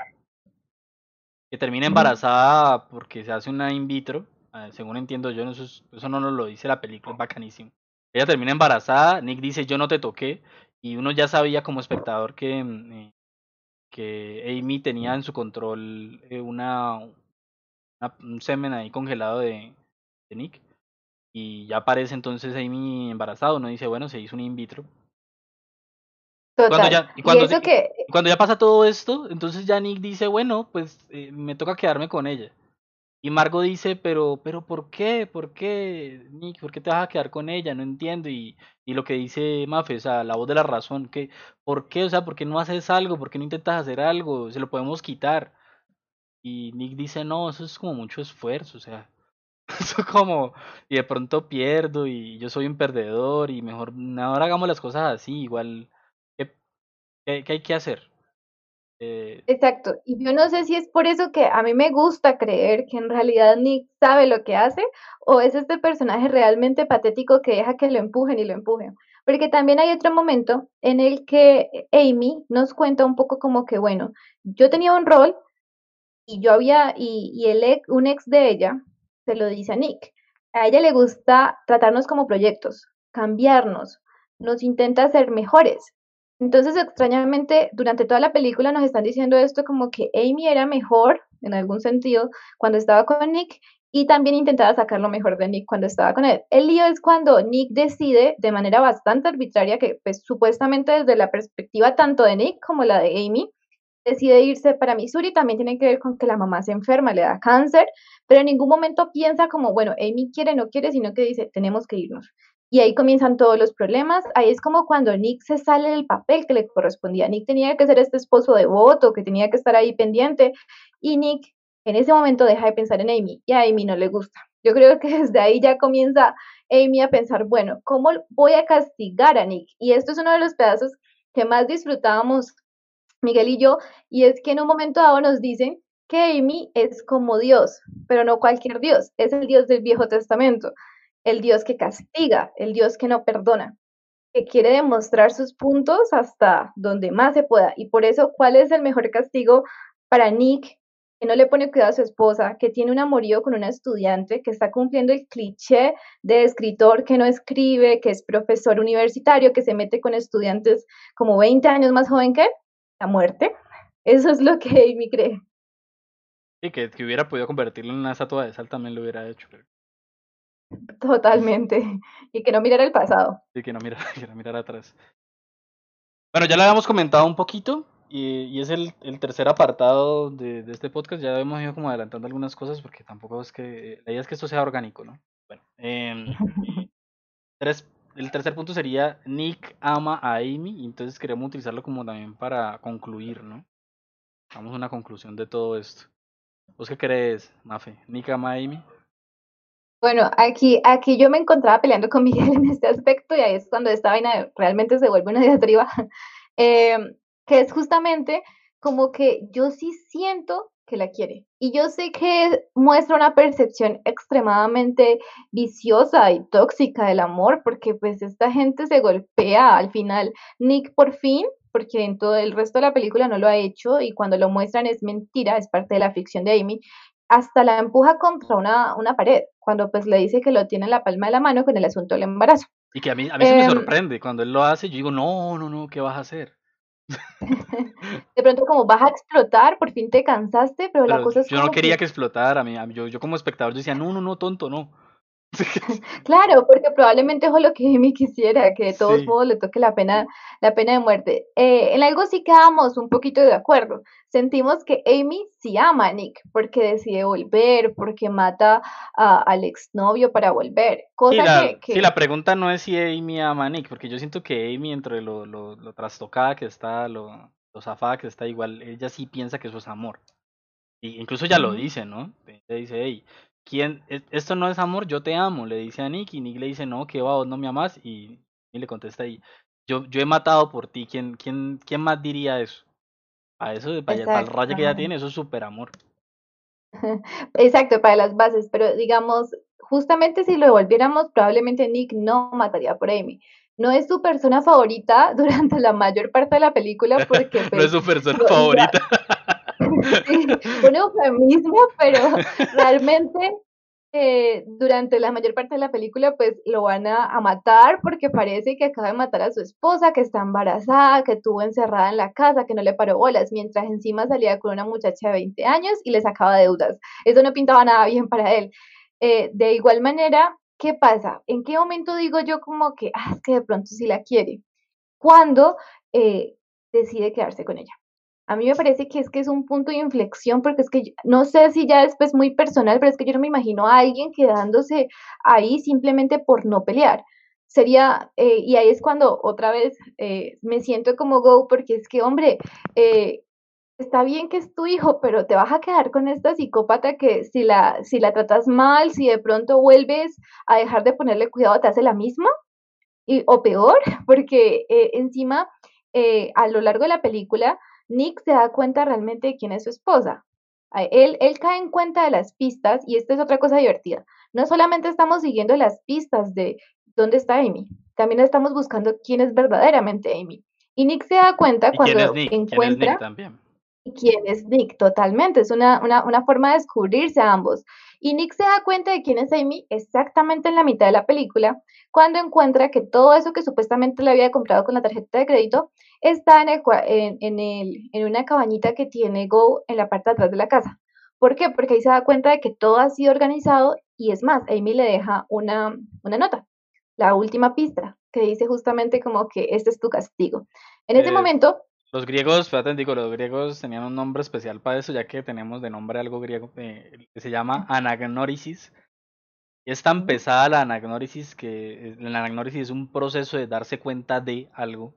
que termina embarazada porque se hace una in vitro, según entiendo yo, eso, eso no nos lo dice la película, es bacanísimo. Ella termina embarazada, Nick dice, yo no te toqué, y uno ya sabía como espectador que, mm, eh, que Amy tenía en su control eh, una, un semen ahí congelado de, de Nick. Y ya aparece entonces Amy embarazado, ¿no? Dice, bueno, se hizo un in vitro. Cuando ya, y cuando, que... cuando ya pasa todo esto, entonces ya Nick dice, bueno, pues eh, me toca quedarme con ella. Y Margo dice, pero, pero ¿por qué? ¿Por qué, Nick? ¿Por qué te vas a quedar con ella? No entiendo. Y, y lo que dice Mafe, o sea, la voz de la razón, que, ¿por qué? O sea, ¿por qué no haces algo? ¿Por qué no intentas hacer algo? Se lo podemos quitar. Y Nick dice, no, eso es como mucho esfuerzo, o sea, eso como, y de pronto pierdo y yo soy un perdedor y mejor, ahora hagamos las cosas así, igual, ¿qué, qué, hay que hacer? Eh, Exacto, y yo no sé si es por eso que a mí me gusta creer que en realidad Nick sabe lo que hace o es este personaje realmente patético que deja que lo empujen y lo empujen. Porque también hay otro momento en el que Amy nos cuenta un poco como que, bueno, yo tenía un rol, y yo había, y, el un ex de ella se lo dice a Nick. A ella le gusta tratarnos como proyectos, cambiarnos, nos intenta hacer mejores. Entonces, extrañamente, durante toda la película nos están diciendo esto como que Amy era mejor, en algún sentido, cuando estaba con Nick, y también intentaba sacar lo mejor de Nick cuando estaba con él. El lío es cuando Nick decide de manera bastante arbitraria, que pues supuestamente desde la perspectiva tanto de Nick como la de Amy, decide irse para Missouri también tiene que ver con que la mamá se enferma, le da cáncer, pero en ningún momento piensa como, bueno, Amy quiere, no quiere, sino que dice, tenemos que irnos. Y ahí comienzan todos los problemas. Ahí es como cuando Nick se sale del papel que le correspondía. Nick tenía que ser este esposo devoto, que tenía que estar ahí pendiente. Y Nick en ese momento deja de pensar en Amy y a Amy no le gusta. Yo creo que desde ahí ya comienza Amy a pensar, bueno, ¿cómo voy a castigar a Nick? Y esto es uno de los pedazos que más disfrutábamos Miguel y yo, y es que en un momento dado nos dicen que Amy es como Dios, pero no cualquier Dios, es el Dios del Viejo Testamento, el Dios que castiga, el Dios que no perdona, que quiere demostrar sus puntos hasta donde más se pueda. Y por eso, ¿cuál es el mejor castigo para Nick, que no le pone cuidado a su esposa, que tiene un amorío con una estudiante, que está cumpliendo el cliché de escritor que no escribe, que es profesor universitario, que se mete con estudiantes como 20 años más joven que la muerte. Eso es lo que Amy cree. Que, que hubiera podido convertirlo en una estatua de sal también lo hubiera hecho. Totalmente. Y que no mirara el pasado. Sí, que no mirara, que no mirara atrás. Bueno, ya lo habíamos comentado un poquito y, y es el, el, tercer apartado de, de, este podcast. Ya hemos ido como adelantando algunas cosas porque tampoco es que... La idea es que esto sea orgánico, ¿no? Bueno, eh, tres el tercer punto sería Nick ama a Amy, y entonces queremos utilizarlo como también para concluir, ¿no? Vamos a una conclusión de todo esto. ¿Vos qué crees, Mafe? ¿Nick ama a Amy? Bueno, aquí, aquí yo me encontraba peleando con Miguel en este aspecto y ahí es cuando esta vaina realmente se vuelve una diatriba, eh, que es justamente como que yo sí siento que la quiere. Y yo sé que muestra una percepción extremadamente viciosa y tóxica del amor, porque pues esta gente se golpea al final. Nick por fin, porque en todo el resto de la película no lo ha hecho y cuando lo muestran es mentira, es parte de la ficción de Amy, hasta la empuja contra una, una pared, cuando pues le dice que lo tiene en la palma de la mano con el asunto del embarazo. Y que a mí, a mí se me em, sorprende, cuando él lo hace, yo digo, no, no, no, ¿qué vas a hacer? de pronto como vas a explotar, por fin te cansaste, pero, la cosa es yo no quería que, explotara, a mí, yo, yo como espectador decía, no, no, no, tonto, no. Claro, porque probablemente es lo que Amy quisiera, que de todos modos le toque la pena, la pena de muerte. Eh, en algo sí quedamos un poquito de acuerdo. Sentimos que Amy sí ama a Nick, porque decide volver, porque mata a, al exnovio para volver. Cosa la, que, Sí, la pregunta no es si Amy ama a Nick, porque yo siento que Amy, entre lo, lo, lo trastocada que está, lo, lo zafada que está, igual, ella sí piensa que eso es amor. Y incluso ya lo dice, ¿no? Ella dice, hey, ¿quién, esto no es amor, yo te amo, le dice a Nick y Nick le dice, no, que va, vos no me amas y, y le contesta ahí, yo, yo he matado por ti, ¿quién, quién, quién más diría eso? A eso, para, para el rayo que ella tiene, eso es súper amor. Exacto, para las bases, pero digamos, justamente si lo devolviéramos, probablemente Nick no mataría por Amy. No es su persona favorita durante la mayor parte de la película porque... no es su persona favorita. un eufemismo, pero realmente eh, durante la mayor parte de la película pues lo van a, matar porque parece que acaba de matar a su esposa, que está embarazada, que tuvo encerrada en la casa, que no le paró bolas, mientras encima salía con una muchacha de 20 años y le sacaba deudas. Eso no pintaba nada bien para él. Eh, de igual manera, ¿qué pasa? ¿En qué momento digo yo como que, ah, es que de pronto sí la quiere? Cuando eh, decide quedarse con ella a mí me parece que es que es un punto de inflexión, porque es que no sé si ya después muy personal, pero es que yo no me imagino a alguien quedándose ahí simplemente por no pelear. Sería, eh, y ahí es cuando otra vez eh, me siento como Go, porque es que, hombre, eh, está bien que es tu hijo, pero te vas a quedar con esta psicópata que si la, si la tratas mal, si de pronto vuelves a dejar de ponerle cuidado, te hace la misma, y, o peor, porque encima, a lo largo de la película, Nick se da cuenta realmente de quién es su esposa. Él, él cae en cuenta de las pistas y esta es otra cosa divertida. No solamente estamos siguiendo las pistas de dónde está Amy, también estamos buscando quién es verdaderamente Amy. Y Nick se da cuenta cuando encuentra... quién es Nick, totalmente. Es una, una, una, forma de descubrirse a ambos. Y Nick se da cuenta de quién es Amy exactamente en la mitad de la película, cuando encuentra que todo eso que supuestamente le había comprado con la tarjeta de crédito está en, en, el, en una cabañita que tiene Go en la parte de atrás de la casa. ¿Por qué? Porque ahí se da cuenta de que todo ha sido organizado y es más, Amy le deja una, una nota, la última pista, que dice justamente como que este es tu castigo. En ese eh, momento... Los griegos, fíjate, digo, los griegos tenían un nombre especial para eso, ya que tenemos de nombre algo griego eh, que se llama anagnórisis. Y es tan pesada la anagnórisis que la anagnórisis es un proceso de darse cuenta de algo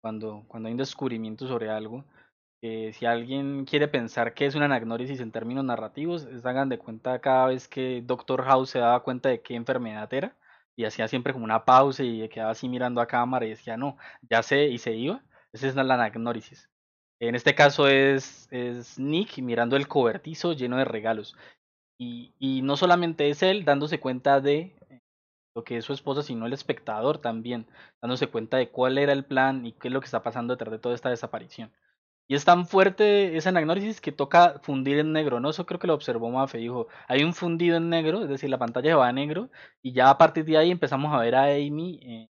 cuando, cuando hay un descubrimiento sobre algo, que si alguien quiere pensar que es una anagnórisis en términos narrativos, hagan de cuenta cada vez que Doctor House se daba cuenta de qué enfermedad era, y hacía siempre como una pausa y quedaba así mirando a cámara y decía, no, ya sé, y se iba. Esa es la anagnórisis. En este caso es, es Nick mirando el cobertizo lleno de regalos. Y, y no solamente es él dándose cuenta de que es su esposa, sino el espectador también, dándose cuenta de cuál era el plan y qué es lo que está pasando detrás de toda esta desaparición. Y es tan fuerte esa análisis que toca fundir en negro, ¿no? Eso creo que lo observó Mafe, dijo, hay un fundido en negro, es decir, la pantalla va a negro, y ya a partir de ahí empezamos a ver a Amy eh,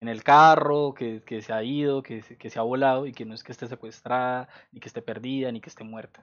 en el carro, que, que, se ha ido, que, que se ha volado, y que no es que esté secuestrada, ni que esté perdida, ni que esté muerta.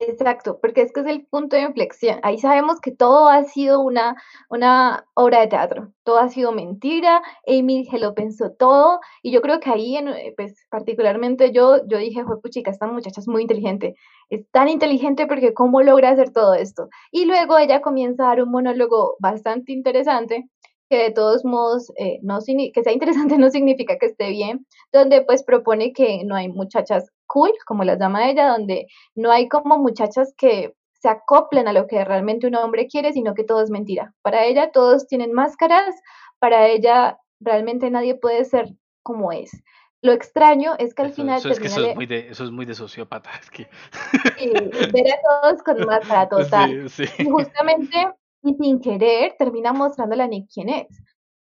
Exacto, porque es que es el punto de inflexión. Ahí sabemos que todo ha sido una, una obra de teatro, todo ha sido mentira, Amy lo pensó todo, y yo creo que ahí, en, eh, pues particularmente yo, yo dije, fue puchica, esta muchacha es muy inteligente, es tan inteligente porque cómo logra hacer todo esto. Y luego ella comienza a dar un monólogo bastante interesante, que de todos modos, eh, no, que sea interesante no significa que esté bien, donde pues propone que no hay muchachas cool, como las llama ella, donde no hay como muchachas que se acoplen a lo que realmente un hombre quiere, sino que todo es mentira. Para ella todos tienen máscaras, para ella realmente nadie puede ser como es. Lo extraño es que al final... Eso es, que eso, es muy de, eso es muy de sociópata. Es que... ver a todos con máscara total. Y justamente, y sin querer, termina mostrándole a Nick quién es.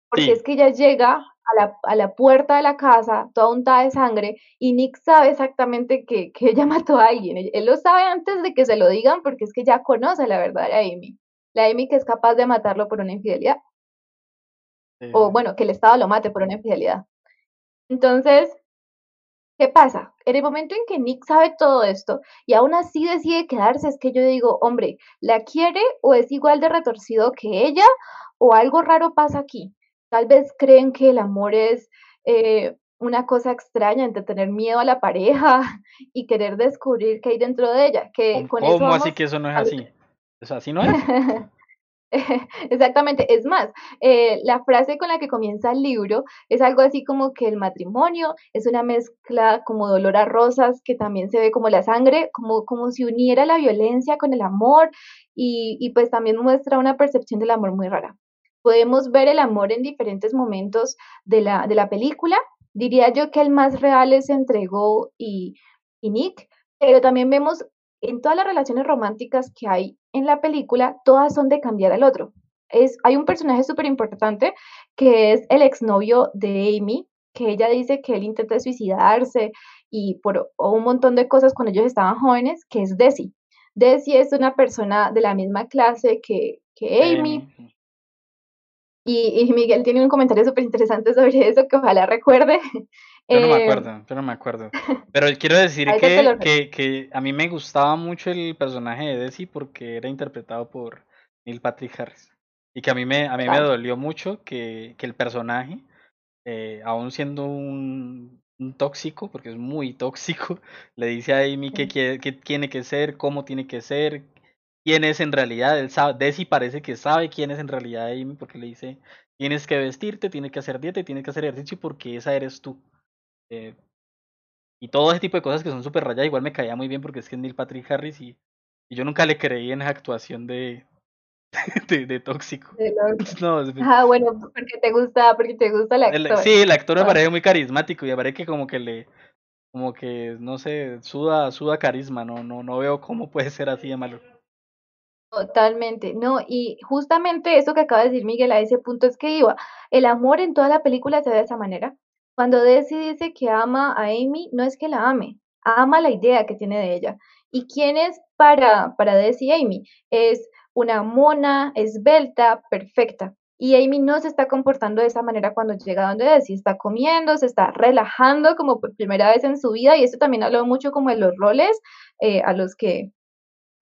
Porque es que ella llega a la, a la, puerta de la casa, toda untada de sangre, y Nick sabe exactamente que, que, ella mató a alguien. Él lo sabe antes de que se lo digan porque es que ya conoce la verdadera Amy. La Amy que es capaz de matarlo por una infidelidad. O bueno, que el Estado lo mate por una infidelidad. Entonces, ¿Qué pasa? En el momento en que Nick sabe todo esto y aún así decide quedarse, es que yo digo, hombre, ¿la quiere o es igual de retorcido que ella o algo raro pasa aquí? Tal vez creen que el amor es eh, una cosa extraña entre tener miedo a la pareja y querer descubrir qué hay dentro de ella. Que ¿Cómo, con eso así que eso no es así? O sea, así no es. Exactamente, es más, eh, la frase con la que comienza el libro es algo así como que el matrimonio es una mezcla como de olor a rosas, que también se ve como la sangre, como, como si uniera la violencia con el amor y, pues también muestra una percepción del amor muy rara. Podemos ver el amor en diferentes momentos de la, de la película. Diría yo que el más real es entre Go y Nick, pero también vemos en todas las relaciones románticas que hay en la película, todas son de cambiar al otro. Es, hay un personaje súper importante que es el exnovio de Amy, que ella dice que él intenta suicidarse y por un montón de cosas cuando ellos estaban jóvenes, que es Desi. Desi es una persona de la misma clase que, que Amy, Amy. y, y Miguel tiene un comentario súper interesante sobre eso que ojalá recuerde. Yo no me Eh, acuerdo, yo no me acuerdo. Pero quiero decir lo que, que, que a mí me gustaba mucho el personaje de Desi porque era interpretado por Neil Patrick Harris. Y que a mí me, a mí me dolió mucho que, que el personaje, eh, aún siendo un, un tóxico, porque es muy tóxico, le dice a Amy qué, quiere- qué tiene que ser, cómo tiene que ser, quién es en realidad. Él sabe, Desi parece que sabe quién es en realidad Amy porque le dice, tienes que vestirte, tienes que hacer dieta y tienes que hacer ejercicio porque esa eres tú. Eh, y todo ese tipo de cosas que son súper rayadas, igual me caía muy bien porque es que es Neil Patrick Harris y, y yo nunca le creí en esa actuación de, de, de tóxico. de No, es- Ah, bueno, porque te gusta, porque te gusta el el- actor. sí, el actor me Ah. parece muy carismático y me parece que como que le, como que, no sé, suda, suda carisma, no, no, no veo cómo puede ser así de malo. Totalmente, no, y justamente eso que acaba de decir Miguel a ese punto es que iba, el amor en toda la película se ve de esa manera. Cuando Desi dice que ama a Amy, no es que la ame, ama la idea que tiene de ella. ¿Y quién es para, para Desi Amy? Es una mona, esbelta, perfecta. Y Amy no se está comportando de esa manera cuando llega donde Desi, está comiendo, se está relajando como por primera vez en su vida, y esto también habla mucho como de los roles eh, a los que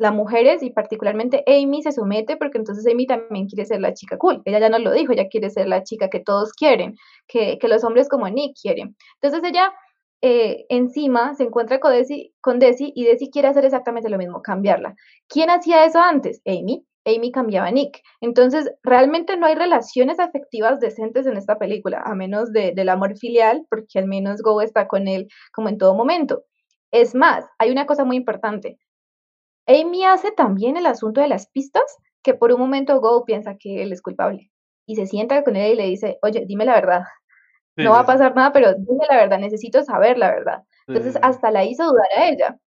las mujeres y particularmente Amy se somete porque entonces Amy también quiere ser la chica cool. Ella ya no lo dijo, ella quiere ser la chica que todos quieren, que, que los hombres como Nick quieren. Entonces ella eh, encima se encuentra con Desi, con Desi y Desi quiere hacer exactamente lo mismo, cambiarla. ¿Quién hacía eso antes? Amy. Amy cambiaba a Nick. Entonces, realmente no hay relaciones afectivas decentes en esta película, a menos de, del amor filial, porque al menos Go está con él como en todo momento. Es más, hay una cosa muy importante. Amy hace también el asunto de las pistas, que por un momento Go piensa que él es culpable y se sienta con él y le dice, oye, dime la verdad, Sí, no va a pasar nada, pero dime la verdad, necesito saber la verdad. Entonces sí, hasta la hizo dudar a ella,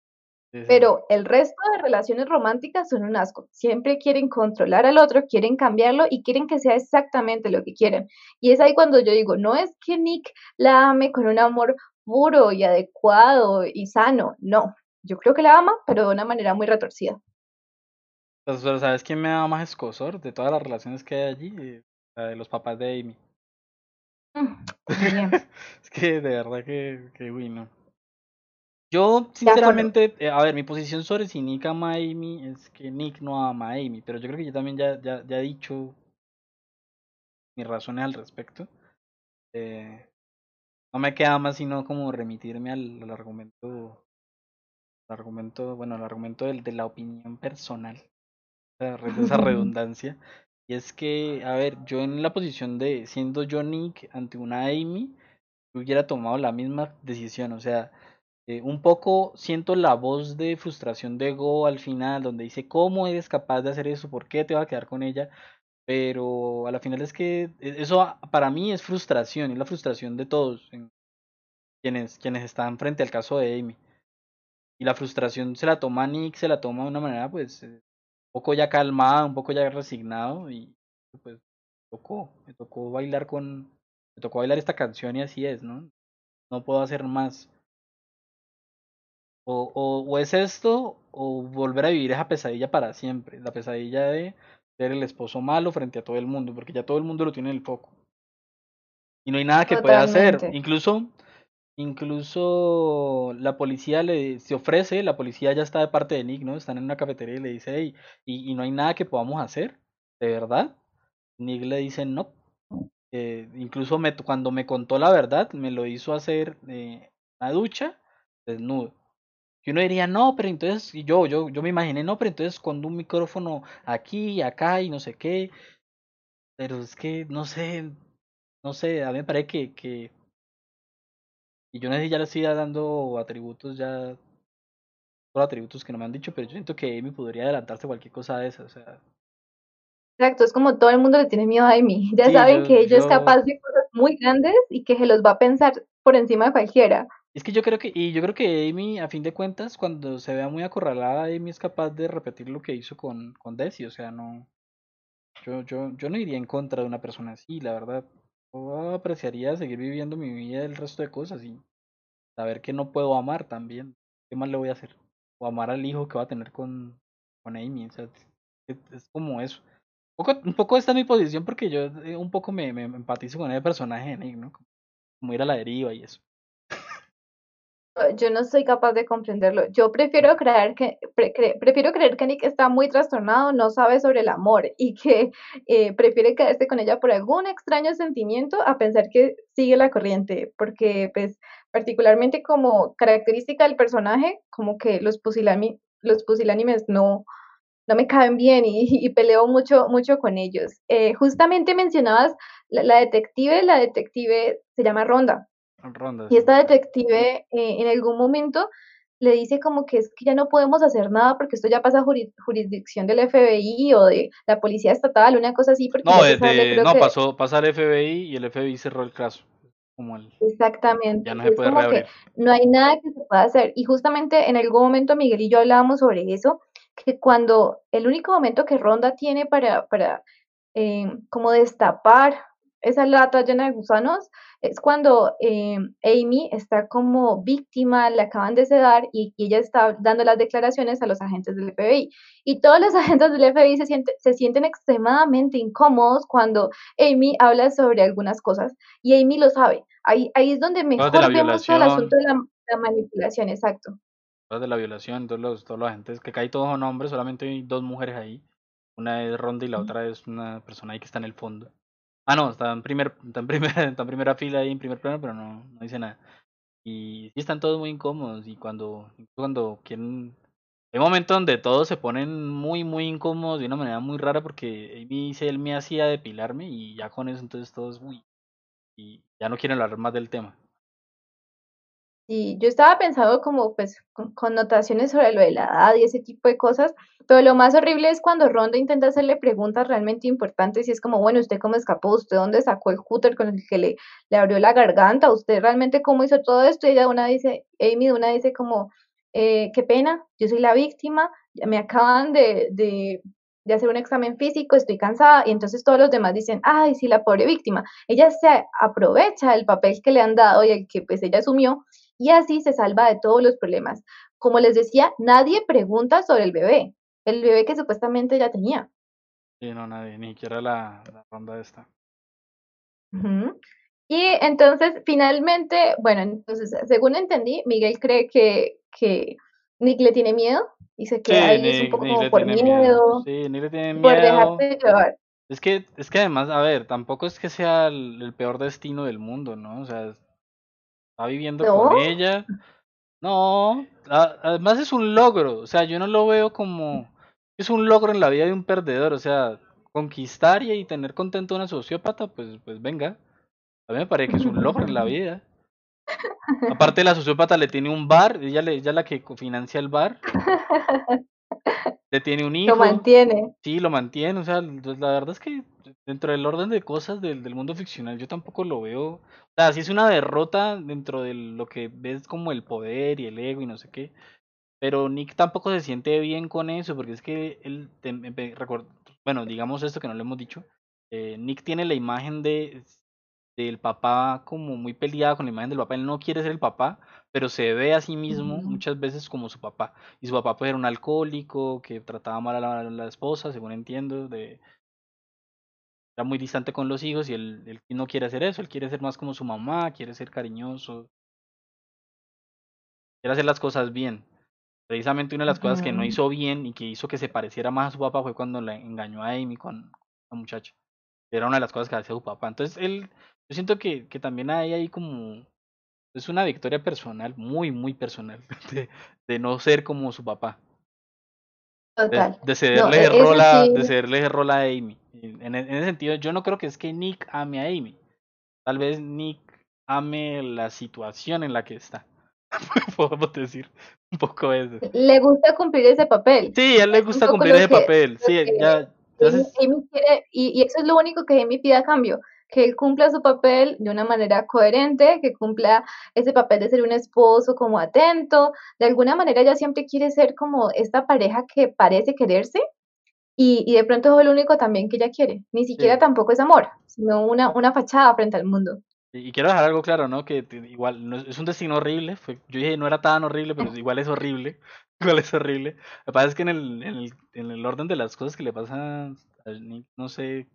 sí. pero el resto de relaciones románticas son un asco. Siempre quieren controlar al otro, quieren cambiarlo y quieren que sea exactamente lo que quieren. Y es ahí cuando yo digo, no es que Nick la ame con un amor puro y adecuado y sano, no. Yo creo que la ama, pero de una manera muy retorcida. Pues, pero ¿sabes quién me da más escosor de todas las relaciones que hay allí? Eh, La de los papás de Amy. Mm. Es que de verdad que, que uy, no. Yo, sinceramente, eh, a ver, mi posición sobre si Nick ama a Amy es que Nick no ama a Amy, pero yo creo que yo también ya, ya, ya he dicho mis razones al respecto. Eh, no me queda más sino como remitirme al, al argumento, al argumento, bueno, al argumento del, de la opinión personal, esa re- esa redundancia. Y es que, a ver, yo en la posición de siendo yo Nick ante una Amy, yo hubiera tomado la misma decisión. O sea, eh, un poco siento la voz de frustración de Go al final, donde dice, ¿cómo eres capaz de hacer eso? ¿Por qué te vas a quedar con ella? Pero a la final es que e- eso para mí es frustración, es la frustración de todos en- quienes, quienes están frente al caso de Amy. Y la frustración se la toma Nick, se la toma de una manera pues eh, un poco ya calmada, un poco ya resignado y pues tocó, me tocó bailar con, me tocó bailar esta canción y así es, ¿no? No puedo hacer más. O, o, o es esto, o volver a vivir esa pesadilla para siempre, la pesadilla de ser el esposo malo frente a todo el mundo, porque ya todo el mundo lo tiene en el foco. Y no hay nada que pueda hacer. Incluso incluso la policía le se ofrece, la policía ya está de parte de Nick, ¿no? Están en una cafetería y le dice, hey, y, y no hay nada que podamos hacer, ¿de verdad? Nick le dice, no. Eh, incluso cuando me contó la verdad, me lo hizo hacer eh, una ducha desnudo. Y uno diría, no, pero entonces, y yo, yo, yo me imaginé, no, pero entonces con un micrófono aquí acá y no sé qué. Pero es que, no sé, no sé, a mí me parece que, que y yo no sé si ya le estoy dando atributos ya, por atributos que no me han dicho, pero yo siento que Amy podría adelantarse a cualquier cosa de esa, o sea, Exacto, es como todo el mundo le tiene miedo a Amy. Ya sí, saben yo, que ella es capaz de cosas muy grandes y que se los va a pensar por encima de cualquiera. es que yo creo que, y yo creo que Amy, a fin de cuentas, cuando se vea muy acorralada, Amy es capaz de repetir lo que hizo con, con Desi, o sea, no, yo, yo, yo no iría en contra de una persona así, la verdad. Apreciaría seguir viviendo mi vida el resto de cosas y saber que no puedo amar también. ¿Qué más le voy a hacer? O amar al hijo que va a tener con, con Amy, es, como eso. Un poco, un poco esta es mi posición porque yo eh, un poco me, me, empatizo con el personaje Nick, ¿no? Como ir a la deriva y eso. Yo no soy capaz de comprenderlo. Yo prefiero creer que, pre- cre- prefiero creer que Nick está muy trastornado, no sabe sobre el amor y que eh, prefiere quedarse con ella por algún extraño sentimiento a pensar que sigue la corriente, porque pues particularmente como característica del personaje, como que los pusilami- los pusilánimes no, no me caen bien y, y peleo mucho, mucho con ellos. Eh, justamente mencionabas la, la detective, la detective se llama Ronda. Ronda, Y esta detective eh, en algún momento le dice como que es que ya no podemos hacer nada porque esto ya pasa a juri- jurisdicción del FBI o de la policía estatal, una cosa así, porque No, sale, desde, creo no, que pasó, pasa al FBI y el FBI cerró el caso. Como el, exactamente, ya no se puede reabrir. no hay nada que se pueda hacer. Y justamente en algún momento Miguel y yo hablábamos sobre eso, que cuando el único momento que Ronda tiene para, para eh, como destapar esa lata llena de gusanos es cuando eh, Amy está como víctima, le acaban de sedar y, y ella está dando las declaraciones a los agentes del FBI. Y todos los agentes del FBI se, siente, se sienten extremadamente incómodos cuando Amy habla sobre algunas cosas y Amy lo sabe. Ahí, ahí es donde mejor vemos todo el asunto de la, la manipulación, exacto. de la violación, todos los, todos los agentes que caen todos son hombres, solamente hay dos mujeres ahí. Una es Ronda y la otra es una persona ahí que está en el fondo. Ah, no, está en primer, está en primera, está en primera fila ahí en primer plano, pero no, no dice nada. Y sí están todos muy incómodos y cuando, cuando quieren... Hay momentos donde todos se ponen muy, muy incómodos de una manera muy rara porque Amy dice, él me hacía depilarme y ya con eso entonces todos, uy, y ya no quieren hablar más del tema. Y yo estaba pensando como pues con connotaciones sobre lo de la edad y ese tipo de cosas, pero lo más horrible es cuando Ronda intenta hacerle preguntas realmente importantes y es como, bueno, ¿usted cómo escapó? ¿Usted dónde sacó el cúter con el que le, le abrió la garganta? ¿Usted realmente cómo hizo todo esto? Y ella una dice, Amy una dice como, eh, qué pena, yo soy la víctima, me acaban de, de, de hacer un examen físico, estoy cansada, y entonces todos los demás dicen, ay, sí, la pobre víctima. Ella se aprovecha del papel que le han dado y el que pues ella asumió y así se salva de todos los problemas. Como les decía, nadie pregunta sobre el bebé, el bebé que supuestamente ya tenía. Sí, no, nadie, ni siquiera la, la ronda esta. Y entonces, finalmente, bueno, entonces, según entendí, Miguel cree que, que Nick le tiene miedo y se queda Sí, ahí, es un poco como por miedo. miedo, Sí, Nick le tiene por miedo. dejarse llevar. Es que, es que además, a ver, tampoco es que sea el, el peor destino del mundo, ¿no? O sea, está viviendo con ¿No? ella. No, además es un logro. O sea, yo no lo veo como. Es un logro en la vida de un perdedor. O sea, conquistar y, y tener contento a una sociópata, pues, pues venga. A mí me parece que es un logro en la vida. Aparte, la sociópata le tiene un bar, ella, le, ella es la que financia el bar, le tiene un Lo hijo. mantiene. Sí, lo mantiene, o sea, pues, la verdad es que dentro del orden de cosas del, del mundo ficcional yo tampoco lo veo. O sea, sí es una derrota dentro de lo que ves como el poder y el ego y no sé qué. Pero Nick tampoco se siente bien con eso, porque es que él, bueno, digamos esto que no lo hemos dicho. eh, Nick tiene la imagen de del papá como muy peleado con la imagen del papá. Él no quiere ser el papá, pero se ve a sí mismo muchas veces como su papá. Y su papá pues era un alcohólico que trataba mal a la, a la esposa, según entiendo, de era muy distante con los hijos y él, él no quiere hacer eso, él quiere ser más como su mamá, quiere ser cariñoso. quiere hacer las cosas bien. Precisamente una de las cosas que no hizo bien y que hizo que se pareciera más a su papá fue cuando la engañó a Amy con la muchacha. Era una de las cosas que hacía su papá. Entonces, él, yo siento que, que también hay ahí como, es una victoria personal, muy, muy personal, de, de no ser como su papá. De, Total. de No, cederle e- el eso rol a, sí, de cederle el rol a Amy. En, en ese sentido, yo no creo que es que Nick ame a Amy. Tal vez Nick ame la situación en la que está. Podemos decir un poco eso. le gusta cumplir ese papel. Sí, a él le gusta cumplir ese que, papel. Sí, que ya, ya Amy, se- Amy quiere, y, y eso es lo único que Amy pide a cambio, que él cumpla su papel de una manera coherente, que cumpla ese papel de ser un esposo como atento, de alguna manera ella siempre quiere ser como esta pareja que parece quererse y, y de pronto es lo único también que ella quiere, ni siquiera sí. tampoco es amor, sino una, una fachada frente al mundo. Y quiero dejar algo claro, ¿no? Que igual no es, es un destino horrible. Fue, yo dije no era tan horrible, pero igual es horrible. Igual es horrible. Lo que pasa es que en el, en el, en el orden de las cosas que le pasan a Nick, no sé,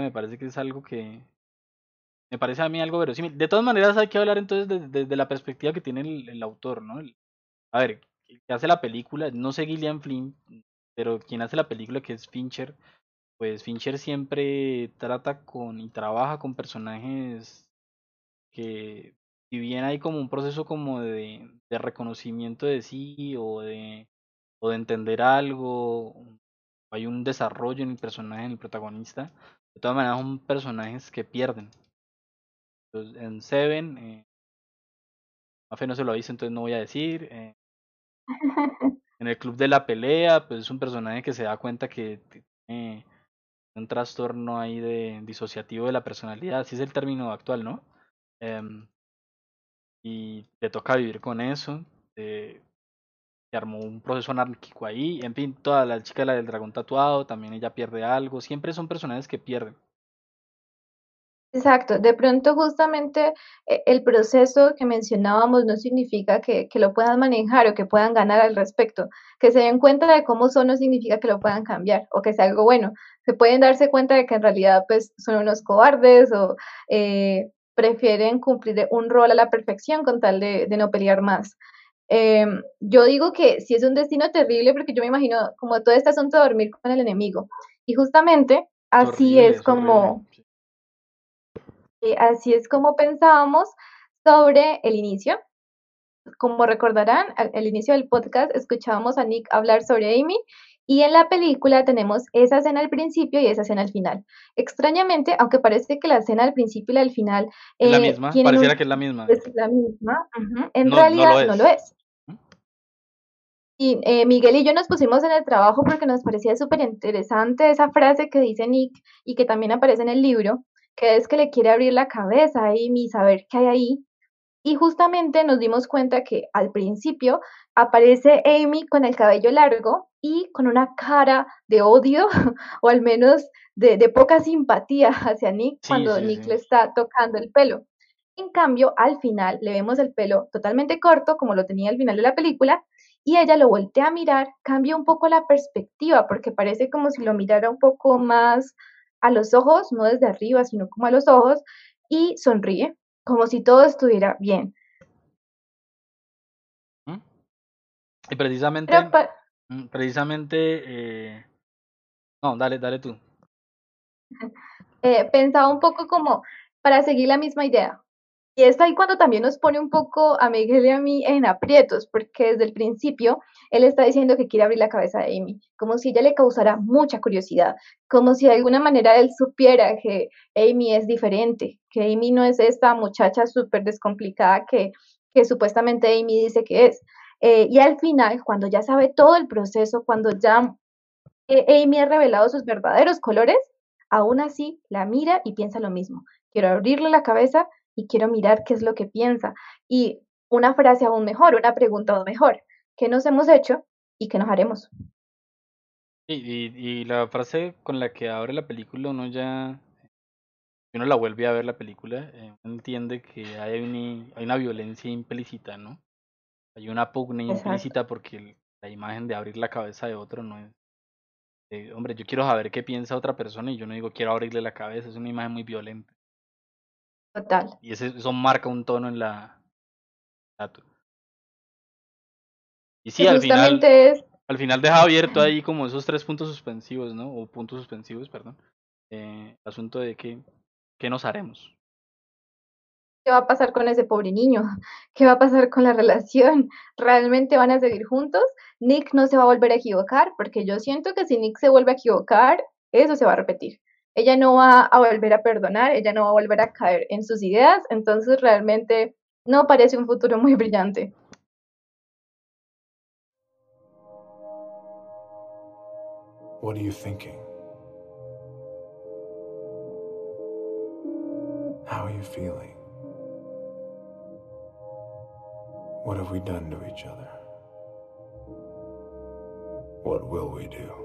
me parece que es algo que me parece a mí algo verosímil. De todas maneras hay que hablar entonces desde, la perspectiva que tiene el, el autor, ¿no? El- a ver, el que hace la película, no sé Gillian Flynn, pero quien hace la película que es Fincher, pues Fincher siempre trata con y trabaja con personajes que si bien hay como un proceso como de, de reconocimiento de sí o de, o de entender algo, hay un desarrollo en el personaje, en el protagonista, de todas maneras son personajes que pierden. Entonces, en Seven, eh, Mafe no se lo dice, entonces no voy a decir. eh, en el club de la pelea, pues es un personaje que se da cuenta que tiene un trastorno ahí de disociativo de la personalidad, así es el término actual, ¿no? Em, y le toca vivir con eso. eh, armó un proceso anárquico ahí. En fin, toda la chica la del dragón tatuado, también ella pierde algo. Siempre son personajes que pierden. Exacto, de pronto justamente eh, el proceso que mencionábamos no significa que, que lo puedan manejar o que puedan ganar al respecto. Que se den cuenta de cómo son no significa que lo puedan cambiar o que sea algo bueno. Se pueden darse cuenta de que en realidad pues son unos cobardes o eh, prefieren cumplir un rol a la perfección con tal de no pelear más. Em, yo digo que sí es un destino terrible porque yo me imagino como todo este asunto de dormir con el enemigo. Y justamente así horrible, es como sí. eh, así es como pensábamos sobre el inicio. Como recordarán, al, al inicio del podcast escuchábamos a Nick hablar sobre Amy y en la película tenemos esa escena al principio y esa escena al final. Extrañamente, aunque parece que la escena al principio y la al final Es la eh, misma, un, pareciera que es la misma. es la misma, en No, no realidad no lo es. es. ¿Mm? Y eh, Miguel y yo nos pusimos en el trabajo porque nos parecía súper interesante esa frase que dice Nick y que también aparece en el libro, que es que le quiere abrir la cabeza y saber qué hay ahí. Y justamente nos dimos cuenta que al principio aparece Amy con el cabello largo y con una cara de odio o al menos de, de poca simpatía hacia Nick Sí, cuando sí, Nick le está tocando el pelo. En cambio, al final le vemos el pelo totalmente corto, como lo tenía al final de la película, y ella lo voltea a mirar, cambia un poco la perspectiva, porque parece como si lo mirara un poco más a los ojos, no desde arriba, sino como a los ojos, y sonríe, como si todo estuviera bien. Pero precisamente, pa- mm, precisamente, eh, no, dale, dale tú. eh, pensaba un poco como para seguir la misma idea. Y es ahí cuando también nos pone un poco a Miguel y a mí en aprietos, porque desde el principio él está diciendo que quiere abrir la cabeza de Amy, como si ella le causara mucha curiosidad, como si de alguna manera él supiera que Amy es diferente, que Amy no es esta muchacha súper descomplicada que, que supuestamente Amy dice que es. Eh, y al final, cuando ya sabe todo el proceso, cuando ya eh, Amy ha revelado sus verdaderos colores, aún así la mira y piensa lo mismo. Quiero abrirle la cabeza y quiero mirar qué es lo que piensa. Y una frase aún mejor, una pregunta aún mejor. ¿Qué nos hemos hecho y qué nos haremos? Y, y, la frase con la que abre la película, uno ya, uno la vuelve a ver la película, eh, entiende que hay hay una violencia implícita, ¿no? Hay una pugna Exacto. implícita porque el- la imagen de abrir la cabeza de otro no es, eh, hombre, yo quiero saber qué piensa otra persona y yo no digo quiero abrirle la cabeza, es una imagen muy violenta. Total. Y ese, eso marca un tono en la... Y sí, al final, es, al final deja abierto ahí como esos tres puntos suspensivos, ¿no? O puntos suspensivos, perdón. Eh, asunto de que, ¿qué nos haremos? ¿Qué va a pasar con ese pobre niño? ¿Qué va a pasar con la relación? ¿Realmente van a seguir juntos? Nick no se va a volver a equivocar, porque yo siento que si Nick se vuelve a equivocar, eso se va a repetir. Ella no va a volver a perdonar, ella no va a volver a caer en sus ideas, entonces realmente no parece un futuro muy brillante. What are you thinking? How are you feeling? What have we done to each other? What will we do?